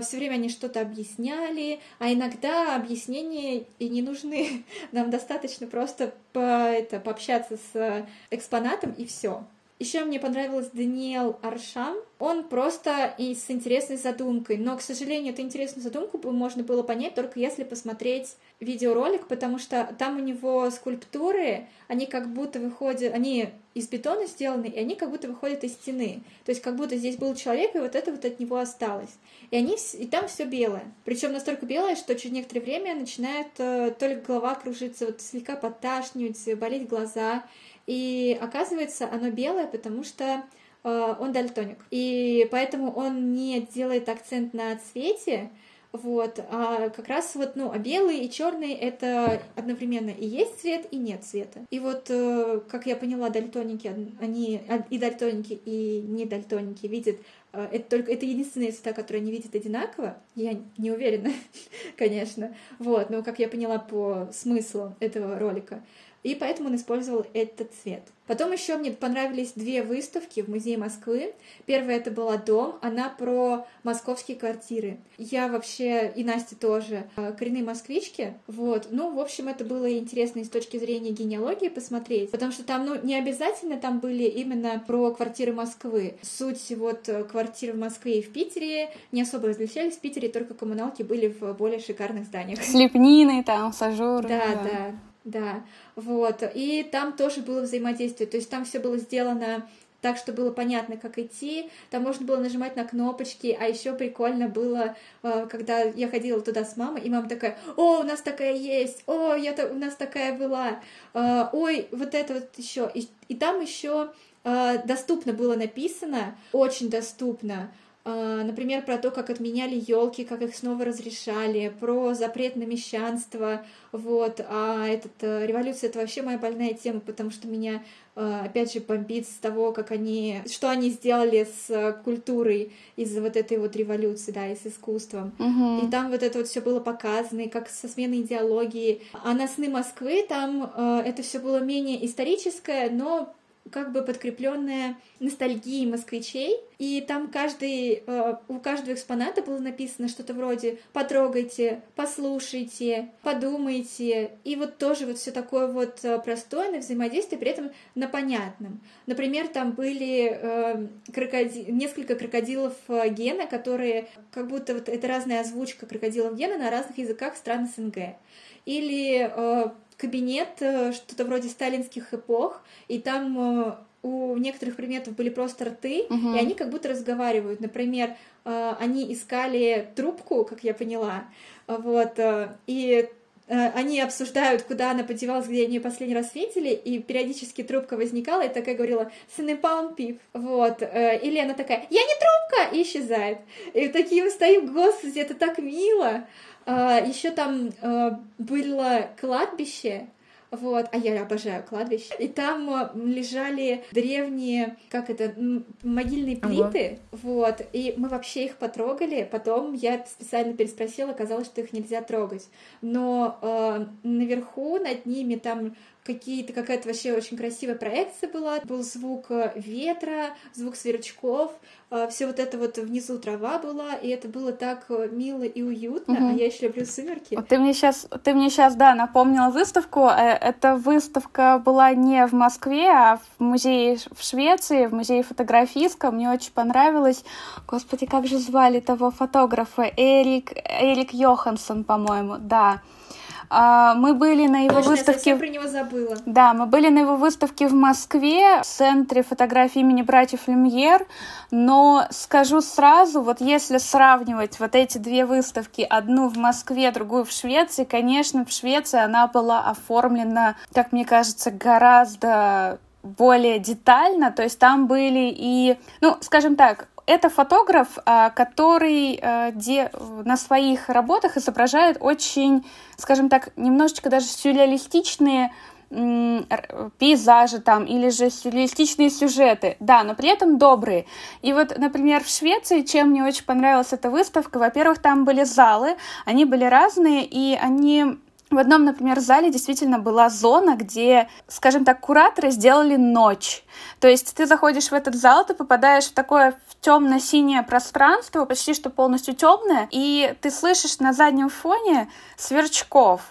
все время они что-то объясняли, а иногда объяснения и не нужны. Нам достаточно просто по, это, пообщаться с экспонатом и все. Еще мне понравился Даниэл Аршам. Он просто и с интересной задумкой. Но, к сожалению, эту интересную задумку можно было понять только если посмотреть видеоролик, потому что там у него скульптуры, они как будто выходят, они из бетона сделаны, и они как будто выходят из стены. То есть как будто здесь был человек, и вот это вот от него осталось. И, они, и там все белое. Причем настолько белое, что через некоторое время начинает э, то ли голова кружиться, вот слегка подташнивать, болеть глаза. И оказывается, оно белое, потому что э, он дальтоник. И поэтому он не делает акцент на цвете, вот, а как раз вот, ну, а белый и черный это одновременно и есть цвет, и нет цвета. И вот, э, как я поняла, дальтоники, они и дальтоники, и не дальтоники видят э, это только это единственные цвета, которые они видят одинаково. Я не уверена, конечно. Вот, но как я поняла по смыслу этого ролика и поэтому он использовал этот цвет. Потом еще мне понравились две выставки в Музее Москвы. Первая это была «Дом», она про московские квартиры. Я вообще, и Настя тоже, э, коренные москвички. Вот. Ну, в общем, это было интересно и с точки зрения генеалогии посмотреть, потому что там, ну, не обязательно там были именно про квартиры Москвы. Суть вот э, квартир в Москве и в Питере не особо различались. В Питере только коммуналки были в более шикарных зданиях. С лепниной там, с ажуром. Да, да. да. Да, вот. И там тоже было взаимодействие. То есть там все было сделано так, что было понятно, как идти. Там можно было нажимать на кнопочки, а еще прикольно было, э, когда я ходила туда с мамой, и мама такая, о, у нас такая есть, о, я у нас такая была, э, ой, вот это вот еще. И, и там еще э, доступно было написано, очень доступно, например, про то, как отменяли елки, как их снова разрешали, про запрет на мещанство, вот, а этот, э, революция — это вообще моя больная тема, потому что меня, э, опять же, бомбит с того, как они, что они сделали с культурой из-за вот этой вот революции, да, и с искусством. Uh-huh. И там вот это вот все было показано, и как со сменой идеологии. А на «Сны Москвы» там э, это все было менее историческое, но как бы подкрепленная ностальгией москвичей, и там каждый, э, у каждого экспоната было написано что-то вроде «потрогайте», «послушайте», «подумайте», и вот тоже вот все такое вот э, простое на взаимодействие, при этом на понятном. Например, там были э, крокоди... несколько крокодилов э, Гена, которые как будто вот это разная озвучка крокодилов Гена на разных языках стран СНГ. Или э, кабинет, э, что-то вроде сталинских эпох, и там э, у некоторых предметов были просто рты, угу. и они как будто разговаривают. Например, э, они искали трубку, как я поняла, вот, и они обсуждают, куда она подевалась, где они ее последний раз видели, и периодически трубка возникала и такая говорила «Сенепан пип», вот, или она такая «Я не трубка!» и исчезает. И такие мы стоим, господи, это так мило, Еще там а, было кладбище, вот, а я обожаю кладбище. И там а, лежали древние, как это, могильные плиты, ага. вот, и мы вообще их потрогали. Потом я специально переспросила, оказалось, что их нельзя трогать. Но э, наверху над ними там какие-то какая-то вообще очень красивая проекция была. Был звук э, ветра, звук сверчков, э, все вот это вот внизу трава была, и это было так э, мило и уютно. Угу. А я еще люблю сумерки. Ты мне сейчас, ты мне сейчас, да, напомнила выставку. Эта выставка была не в Москве, а в музее в Швеции, в музее фотографийском. Мне очень понравилось. Господи, как же звали того фотографа? Эрик, Эрик Йоханссон, по-моему, да. А, мы были на его Точно, выставке... Я про него забыла. Да, мы были на его выставке в Москве, в центре фотографии имени братьев Люмьер, но скажу сразу, вот если сравнивать вот эти две выставки, одну в Москве, другую в Швеции, конечно, в Швеции она была оформлена, как мне кажется, гораздо более детально, то есть там были и, ну, скажем так, это фотограф, а, который а, на своих работах изображает очень, скажем так, немножечко даже сюрреалистичные пейзажи там или же сюрреалистичные сюжеты, да, но при этом добрые. И вот, например, в Швеции, чем мне очень понравилась эта выставка, во-первых, там были залы, они были разные, и они в одном, например, зале действительно была зона, где, скажем так, кураторы сделали ночь. То есть ты заходишь в этот зал, ты попадаешь в такое темно-синее пространство, почти что полностью темное, и ты слышишь на заднем фоне сверчков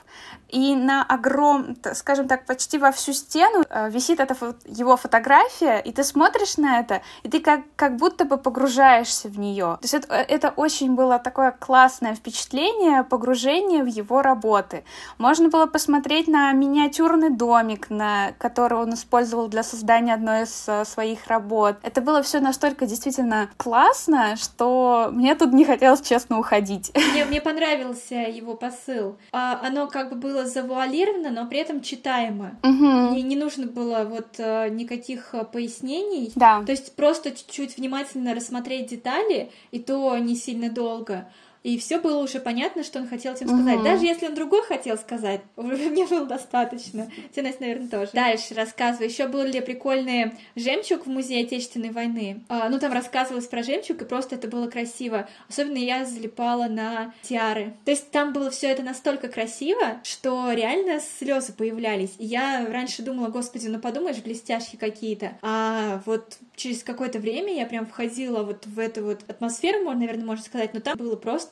и на огром, скажем так, почти во всю стену э, висит эта его фотография, и ты смотришь на это, и ты как, как будто бы погружаешься в нее. То есть это, это очень было такое классное впечатление, погружение в его работы. Можно было посмотреть на миниатюрный домик, на который он использовал для создания одной из uh, своих работ. Это было все настолько действительно классно, что мне тут не хотелось, честно, уходить. Мне, мне понравился его посыл. А, оно как бы было было завуалировано, но при этом читаемо. Угу. И не нужно было вот э, никаких э, пояснений. Да. То есть просто чуть-чуть внимательно рассмотреть детали, и то не сильно долго и все было уже понятно, что он хотел этим сказать. Угу. Даже если он другой хотел сказать, мне было достаточно. Тебе, Настя, наверное, тоже. Дальше рассказываю. Еще были прикольные жемчуг в музее Отечественной войны. А, ну, там рассказывалось про жемчуг, и просто это было красиво. Особенно я залипала на тиары. То есть там было все это настолько красиво, что реально слезы появлялись. И я раньше думала, господи, ну подумаешь, блестяшки какие-то. А вот через какое-то время я прям входила вот в эту вот атмосферу, можно, наверное, можно сказать, но там было просто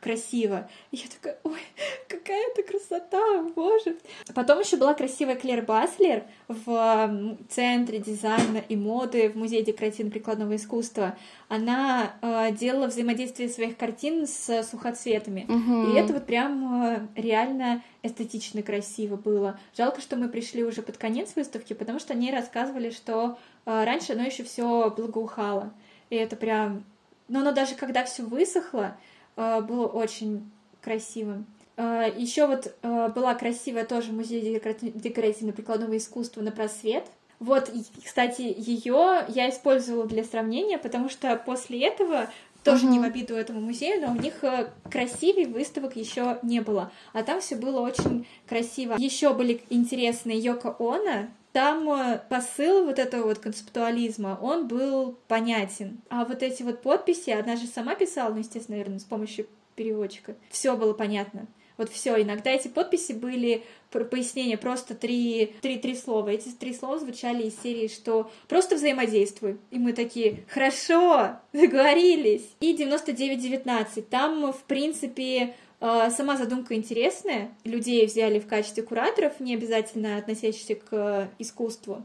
красиво. И я такая, ой, какая это красота, боже. Потом еще была красивая Клер Баслер в Центре дизайна и моды в Музее декоративно-прикладного искусства. Она э, делала взаимодействие своих картин с сухоцветами. Угу. И это вот прям э, реально эстетично красиво было. Жалко, что мы пришли уже под конец выставки, потому что они рассказывали, что э, раньше оно еще все благоухало. И это прям но оно даже когда все высохло, было очень красивым. Э, Еще вот э, была красивая тоже музей декоративно-прикладного искусства на просвет. Вот, кстати, ее я использовала для сравнения, потому что после этого тоже uh-huh. не в обиду этому музею, но у них красивей выставок еще не было. А там все было очень красиво. Еще были интересные Йоко Оно, там э, посыл вот этого вот концептуализма, он был понятен. А вот эти вот подписи, она же сама писала, ну, естественно, наверное, с помощью переводчика. Все было понятно. Вот все. Иногда эти подписи были пояснения просто три, три, три слова. Эти три слова звучали из серии, что просто взаимодействуй. И мы такие, хорошо, договорились. И 99-19. Там, в принципе, Сама задумка интересная. Людей взяли в качестве кураторов, не обязательно относящихся к искусству.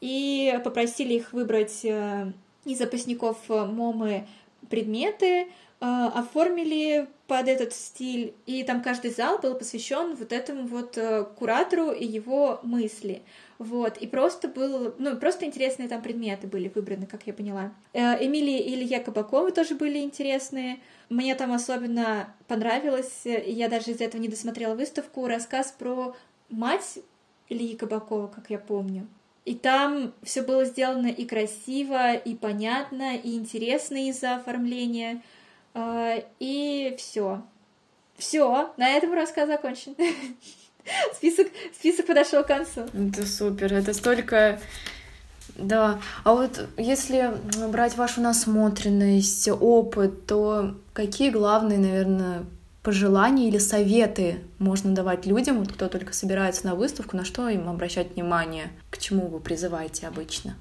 И попросили их выбрать э, из запасников МОМы предметы, а, оформили под этот стиль, и там каждый зал был посвящен вот этому вот э, куратору и его мысли. Вот, и просто был, ну, просто интересные там предметы были выбраны, как я поняла. Э, Эмилия и Илья Кабаковы тоже были интересные. Мне там особенно понравилось, и я даже из этого не досмотрела выставку, рассказ про мать Ильи Кабакова, как я помню. И там все было сделано и красиво, и понятно, и интересно из-за оформления. А, и все. Все, на этом рассказ закончен. Список, список подошел к концу. Это супер, это столько... Да, а вот если брать вашу насмотренность, опыт, то какие главные, наверное, пожелания или советы можно давать людям, вот кто только собирается на выставку, на что им обращать внимание, к чему вы призываете обычно?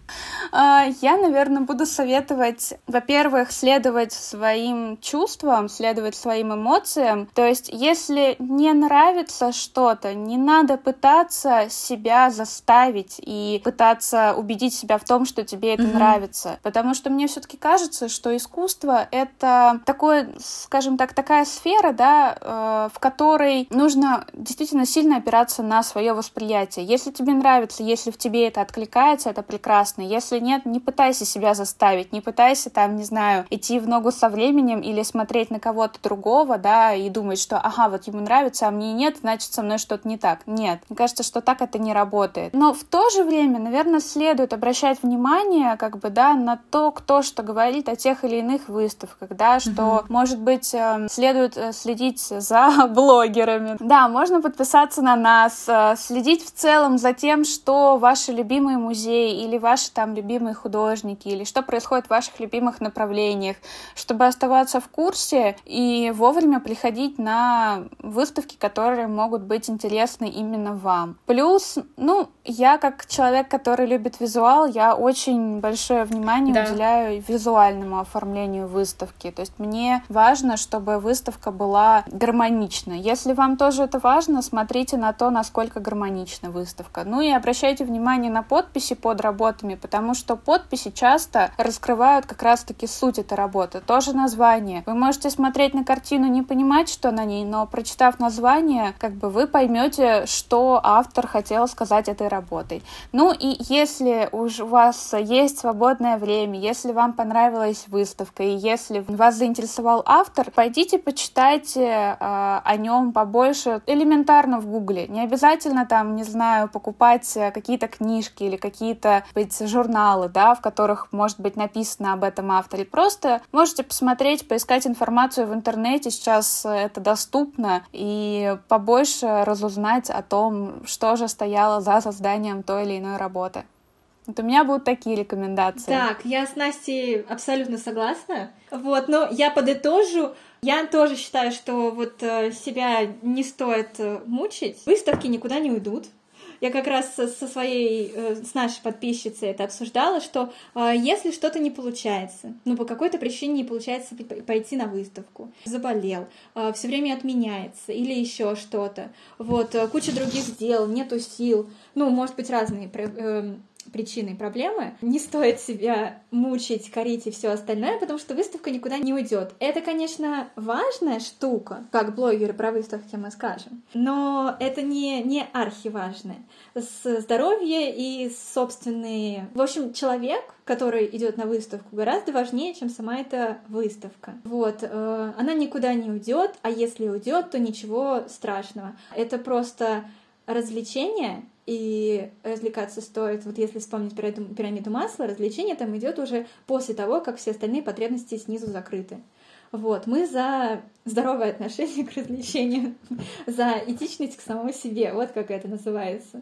А, я, наверное, буду советовать, во-первых, следовать своим чувствам, следовать своим эмоциям. То есть, если не нравится что-то, не надо пытаться себя заставить и пытаться убедить себя в том, что тебе это mm-hmm. нравится. Потому что мне все-таки кажется, что искусство — это такое, скажем так, такая сфера, да, э, в которой ну, нужно действительно сильно опираться на свое восприятие. Если тебе нравится, если в тебе это откликается, это прекрасно. Если нет, не пытайся себя заставить, не пытайся там, не знаю, идти в ногу со временем или смотреть на кого-то другого, да, и думать, что, ага, вот ему нравится, а мне нет, значит, со мной что-то не так. Нет, мне кажется, что так это не работает. Но в то же время, наверное, следует обращать внимание, как бы, да, на то, кто что говорит о тех или иных выставках, да, что, mm-hmm. может быть, эм, следует э, следить за блогерами, да, можно подписаться на нас, э, следить в целом за тем, что ваши любимые музеи или ваши там любимые художники, или что происходит в ваших любимых направлениях, чтобы оставаться в курсе и вовремя приходить на выставки, которые могут быть интересны именно вам. Плюс, ну, я как человек, который любит визуал, я очень большое внимание да. уделяю визуальному оформлению выставки. То есть мне важно, чтобы выставка была гармонична. Если вам тоже это важно, смотрите на то, насколько гармонична выставка. Ну и обращайте внимание на подписи под работами, потому что подписи часто раскрывают как раз-таки суть этой работы. Тоже название. Вы можете смотреть на картину, не понимать, что на ней, но прочитав название, как бы вы поймете, что автор хотел сказать этой работой. Ну и если уж у вас есть свободное время, если вам понравилась выставка, и если вас заинтересовал автор, пойдите почитайте э, о нем побольше больше элементарно в Гугле. Не обязательно там, не знаю, покупать э, какие-то книжки или какие-то быть журналы, да, в которых может быть написано об этом авторе. Просто можете посмотреть, поискать информацию в интернете. Сейчас э, это доступно и побольше разузнать о том, что же стояло за созданием той или иной работы. Вот у меня будут такие рекомендации. Так, я с Настей абсолютно согласна. Вот, но я подытожу. Я тоже считаю, что вот э, себя не стоит э, мучить. Выставки никуда не уйдут. Я как раз со своей, э, с нашей подписчицей это обсуждала, что если что-то не получается, ну по какой-то причине не получается пойти на выставку, заболел, все время отменяется или еще что-то, вот куча других дел, нету сил, ну может быть разные причиной проблемы. Не стоит себя мучить, корить и все остальное, потому что выставка никуда не уйдет. Это, конечно, важная штука, как блогеры про выставки мы скажем, но это не, не архиважное. Здоровье и собственные... В общем, человек, который идет на выставку, гораздо важнее, чем сама эта выставка. Вот, э, она никуда не уйдет, а если уйдет, то ничего страшного. Это просто развлечение, и развлекаться стоит, вот если вспомнить пирамиду, масла, развлечение там идет уже после того, как все остальные потребности снизу закрыты. Вот, мы за здоровое отношение к развлечению, за этичность к самому себе, вот как это называется.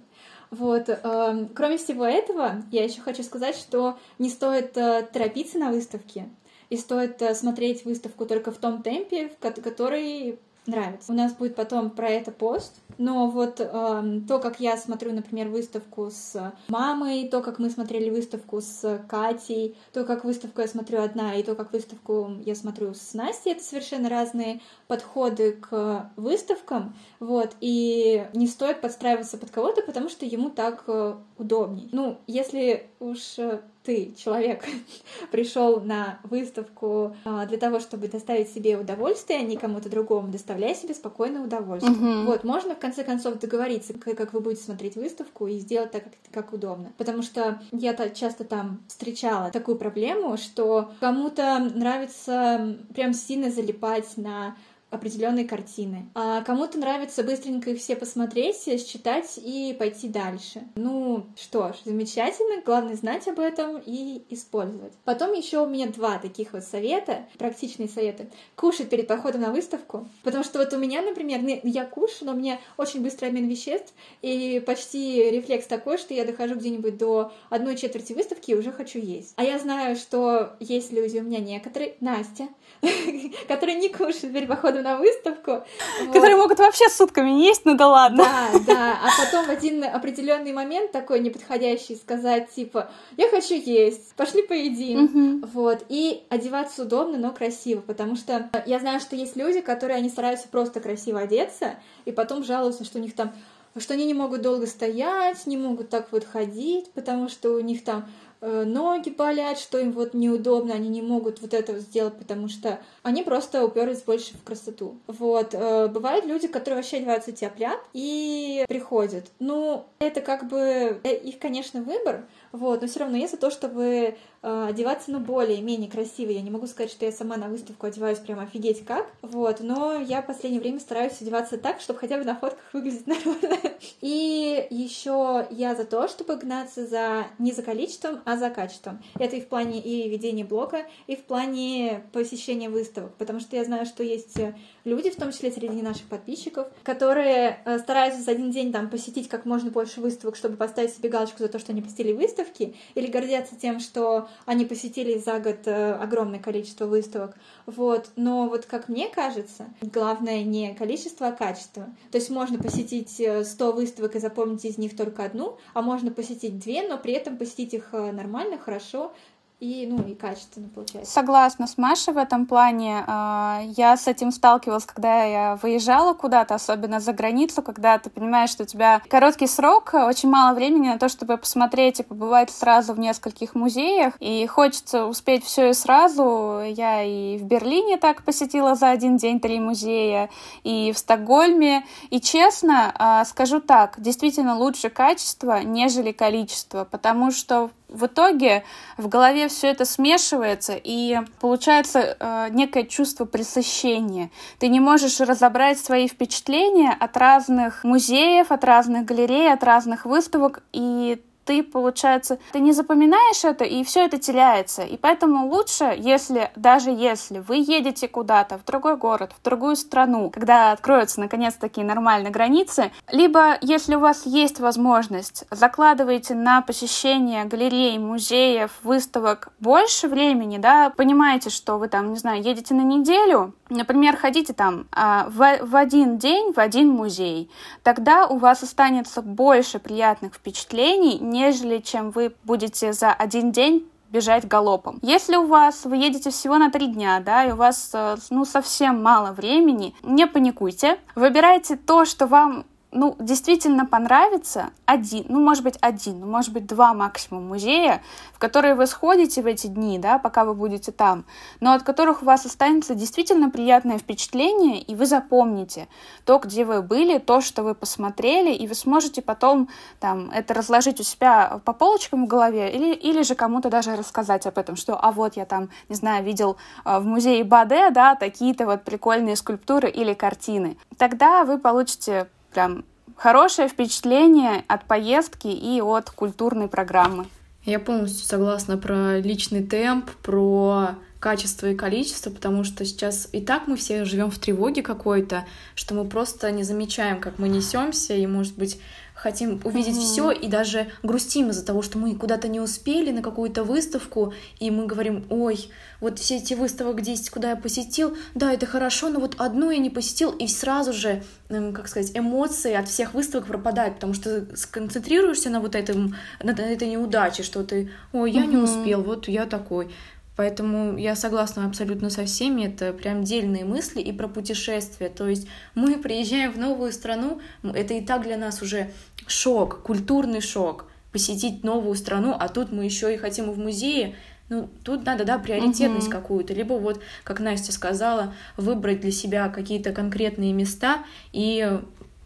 Вот, э, кроме всего этого, я еще хочу сказать, что не стоит э, торопиться на выставке, и стоит э, смотреть выставку только в том темпе, в который нравится. У нас будет потом про это пост, но вот э, то, как я смотрю, например, выставку с мамой, то, как мы смотрели выставку с Катей, то, как выставку я смотрю одна, и то, как выставку я смотрю с Настей, это совершенно разные подходы к выставкам, вот, и не стоит подстраиваться под кого-то, потому что ему так э, удобней. Ну, если уж э, ты, человек, пришел на выставку а, для того, чтобы доставить себе удовольствие, а не кому-то другому, доставляй себе спокойное удовольствие. Uh-huh. Вот, можно в конце концов договориться, как вы будете смотреть выставку, и сделать так, как, как удобно. Потому что я -то часто там встречала такую проблему, что кому-то нравится прям сильно залипать на определенные картины. А кому-то нравится быстренько их все посмотреть, считать и пойти дальше. Ну что ж, замечательно, главное знать об этом и использовать. Потом еще у меня два таких вот совета, практичные советы. Кушать перед походом на выставку, потому что вот у меня, например, я кушаю, но у меня очень быстрый обмен веществ, и почти рефлекс такой, что я дохожу где-нибудь до одной четверти выставки и уже хочу есть. А я знаю, что есть люди у меня некоторые, Настя, которые не кушают перед походом на выставку. Которые могут вообще сутками не есть, ну да ладно. Да, да, а потом в один определенный момент такой неподходящий сказать, типа, я хочу есть, пошли поедим. Вот, и одеваться удобно, но красиво, потому что я знаю, что есть люди, которые, они стараются просто красиво одеться, и потом жалуются, что у них там что они не могут долго стоять, не могут так вот ходить, потому что у них там ноги болят, что им вот неудобно, они не могут вот этого сделать, потому что они просто уперлись больше в красоту. Вот. Э, бывают люди, которые вообще одеваются тяп и приходят. Ну, это как бы э, их, конечно, выбор, вот, но все равно я за то, чтобы э, одеваться, ну, более-менее красиво. Я не могу сказать, что я сама на выставку одеваюсь прям офигеть как, вот, но я в последнее время стараюсь одеваться так, чтобы хотя бы на фотках выглядеть нормально. И еще я за то, чтобы гнаться за не за количеством, а за качеством. Это и в плане и ведения блога, и в плане посещения выставок, потому что я знаю, что есть люди, в том числе среди наших подписчиков, которые э, стараются за один день там посетить как можно больше выставок, чтобы поставить себе галочку за то, что они посетили выставки, или гордятся тем, что они посетили за год э, огромное количество выставок. Вот. Но вот как мне кажется, главное не количество, а качество. То есть можно посетить 100 э, выставок и запомнить из них только одну, а можно посетить две, но при этом посетить их нормально, хорошо, и, ну, и качественно получается. Согласна с Машей в этом плане. А, я с этим сталкивалась, когда я выезжала куда-то, особенно за границу, когда ты понимаешь, что у тебя короткий срок, очень мало времени на то, чтобы посмотреть и побывать сразу в нескольких музеях, и хочется успеть все и сразу. Я и в Берлине так посетила за один день три музея, и в Стокгольме. И честно, а, скажу так, действительно лучше качество, нежели количество, потому что в итоге в голове все это смешивается, и получается э, некое чувство пресыщения. Ты не можешь разобрать свои впечатления от разных музеев, от разных галерей, от разных выставок, и ты, получается, ты не запоминаешь это, и все это теряется. И поэтому лучше, если, даже если вы едете куда-то, в другой город, в другую страну, когда откроются наконец такие нормальные границы, либо, если у вас есть возможность, закладывайте на посещение галерей, музеев, выставок больше времени, да, понимаете, что вы там, не знаю, едете на неделю, например, ходите там а, в, в один день в один музей, тогда у вас останется больше приятных впечатлений, нежели чем вы будете за один день бежать галопом. Если у вас, вы едете всего на три дня, да, и у вас, э, ну, совсем мало времени, не паникуйте. Выбирайте то, что вам ну, действительно понравится один, ну, может быть, один, ну, может быть, два максимум музея, в которые вы сходите в эти дни, да, пока вы будете там, но от которых у вас останется действительно приятное впечатление, и вы запомните то, где вы были, то, что вы посмотрели, и вы сможете потом там это разложить у себя по полочкам в голове, или, или же кому-то даже рассказать об этом, что, а вот я там, не знаю, видел э, в музее Баде, да, такие-то вот прикольные скульптуры или картины. Тогда вы получите прям хорошее впечатление от поездки и от культурной программы. Я полностью согласна про личный темп, про качество и количество, потому что сейчас и так мы все живем в тревоге какой-то, что мы просто не замечаем, как мы несемся, и, может быть, хотим увидеть mm-hmm. все и даже грустим из-за того, что мы куда-то не успели на какую-то выставку, и мы говорим, ой, вот все эти выставок 10, куда я посетил, да, это хорошо, но вот одну я не посетил, и сразу же, эм, как сказать, эмоции от всех выставок пропадают, потому что сконцентрируешься на вот этом, на этой неудаче, что ты, ой, я mm-hmm. не успел, вот я такой. Поэтому я согласна абсолютно со всеми. Это прям дельные мысли и про путешествия. То есть мы приезжаем в новую страну, это и так для нас уже шок, культурный шок посетить новую страну, а тут мы еще и хотим в музее. Ну, тут надо, да, приоритетность uh-huh. какую-то. Либо вот, как Настя сказала, выбрать для себя какие-то конкретные места и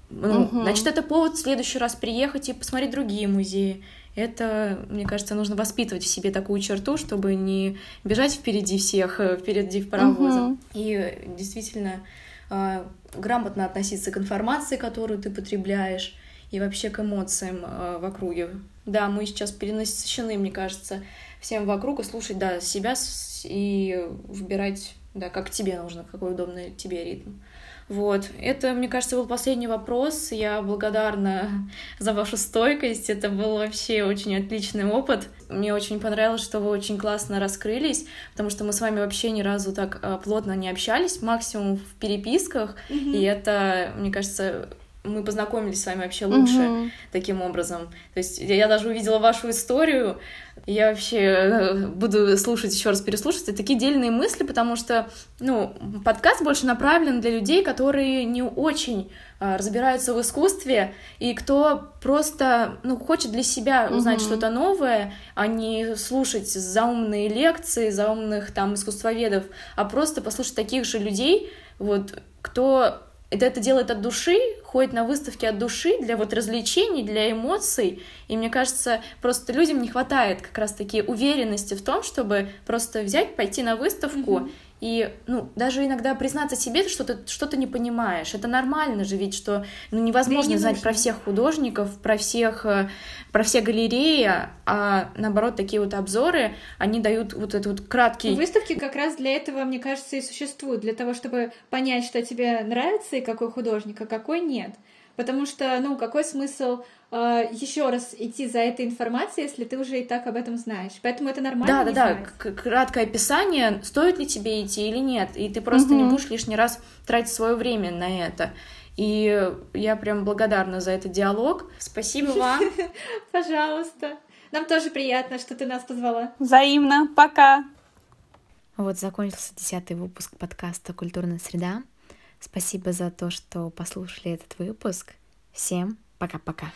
ну, uh-huh. значит, это повод в следующий раз приехать и посмотреть другие музеи. Это, мне кажется, нужно воспитывать в себе такую черту, чтобы не бежать впереди всех, э, впереди паровоза. Угу. И действительно э, грамотно относиться к информации, которую ты потребляешь, и вообще к эмоциям э, в округе. Да, мы сейчас перенасыщены, мне кажется, всем вокруг, и слушать, да, себя и выбирать, да, как тебе нужно, какой удобный тебе ритм. Вот. Это, мне кажется, был последний вопрос. Я благодарна за вашу стойкость. Это был вообще очень отличный опыт. Мне очень понравилось, что вы очень классно раскрылись, потому что мы с вами вообще ни разу так а, плотно не общались, максимум в переписках. Mm-hmm. И это, мне кажется, мы познакомились с вами вообще лучше mm-hmm. таким образом. То есть я даже увидела вашу историю, я вообще э, буду слушать еще раз, переслушать. Это такие дельные мысли, потому что, ну, подкаст больше направлен для людей, которые не очень а, разбираются в искусстве, и кто просто, ну, хочет для себя узнать mm-hmm. что-то новое, а не слушать заумные лекции, заумных там искусствоведов, а просто послушать таких же людей, вот, кто это, это делает от души, ходит на выставки от души для вот развлечений, для эмоций. И мне кажется, просто людям не хватает как раз-таки уверенности в том, чтобы просто взять, пойти на выставку mm-hmm. И, ну, даже иногда признаться себе, что ты что-то не понимаешь. Это нормально же, ведь что ну, невозможно не знать нужно. про всех художников, про всех, э, про все галереи, а наоборот, такие вот обзоры, они дают вот этот вот краткий... Выставки как раз для этого, мне кажется, и существуют, для того, чтобы понять, что тебе нравится и какой художник, а какой нет. Потому что, ну, какой смысл э, еще раз идти за этой информацией, если ты уже и так об этом знаешь. Поэтому это нормально. Да, да, да. Краткое описание, стоит ли тебе идти или нет. И ты просто угу. не будешь лишний раз тратить свое время на это. И я прям благодарна за этот диалог. Спасибо вам. Пожалуйста. Нам тоже приятно, что ты нас позвала. Взаимно. Пока. Вот закончился десятый выпуск подкаста «Культурная среда». Спасибо за то, что послушали этот выпуск. Всем пока-пока.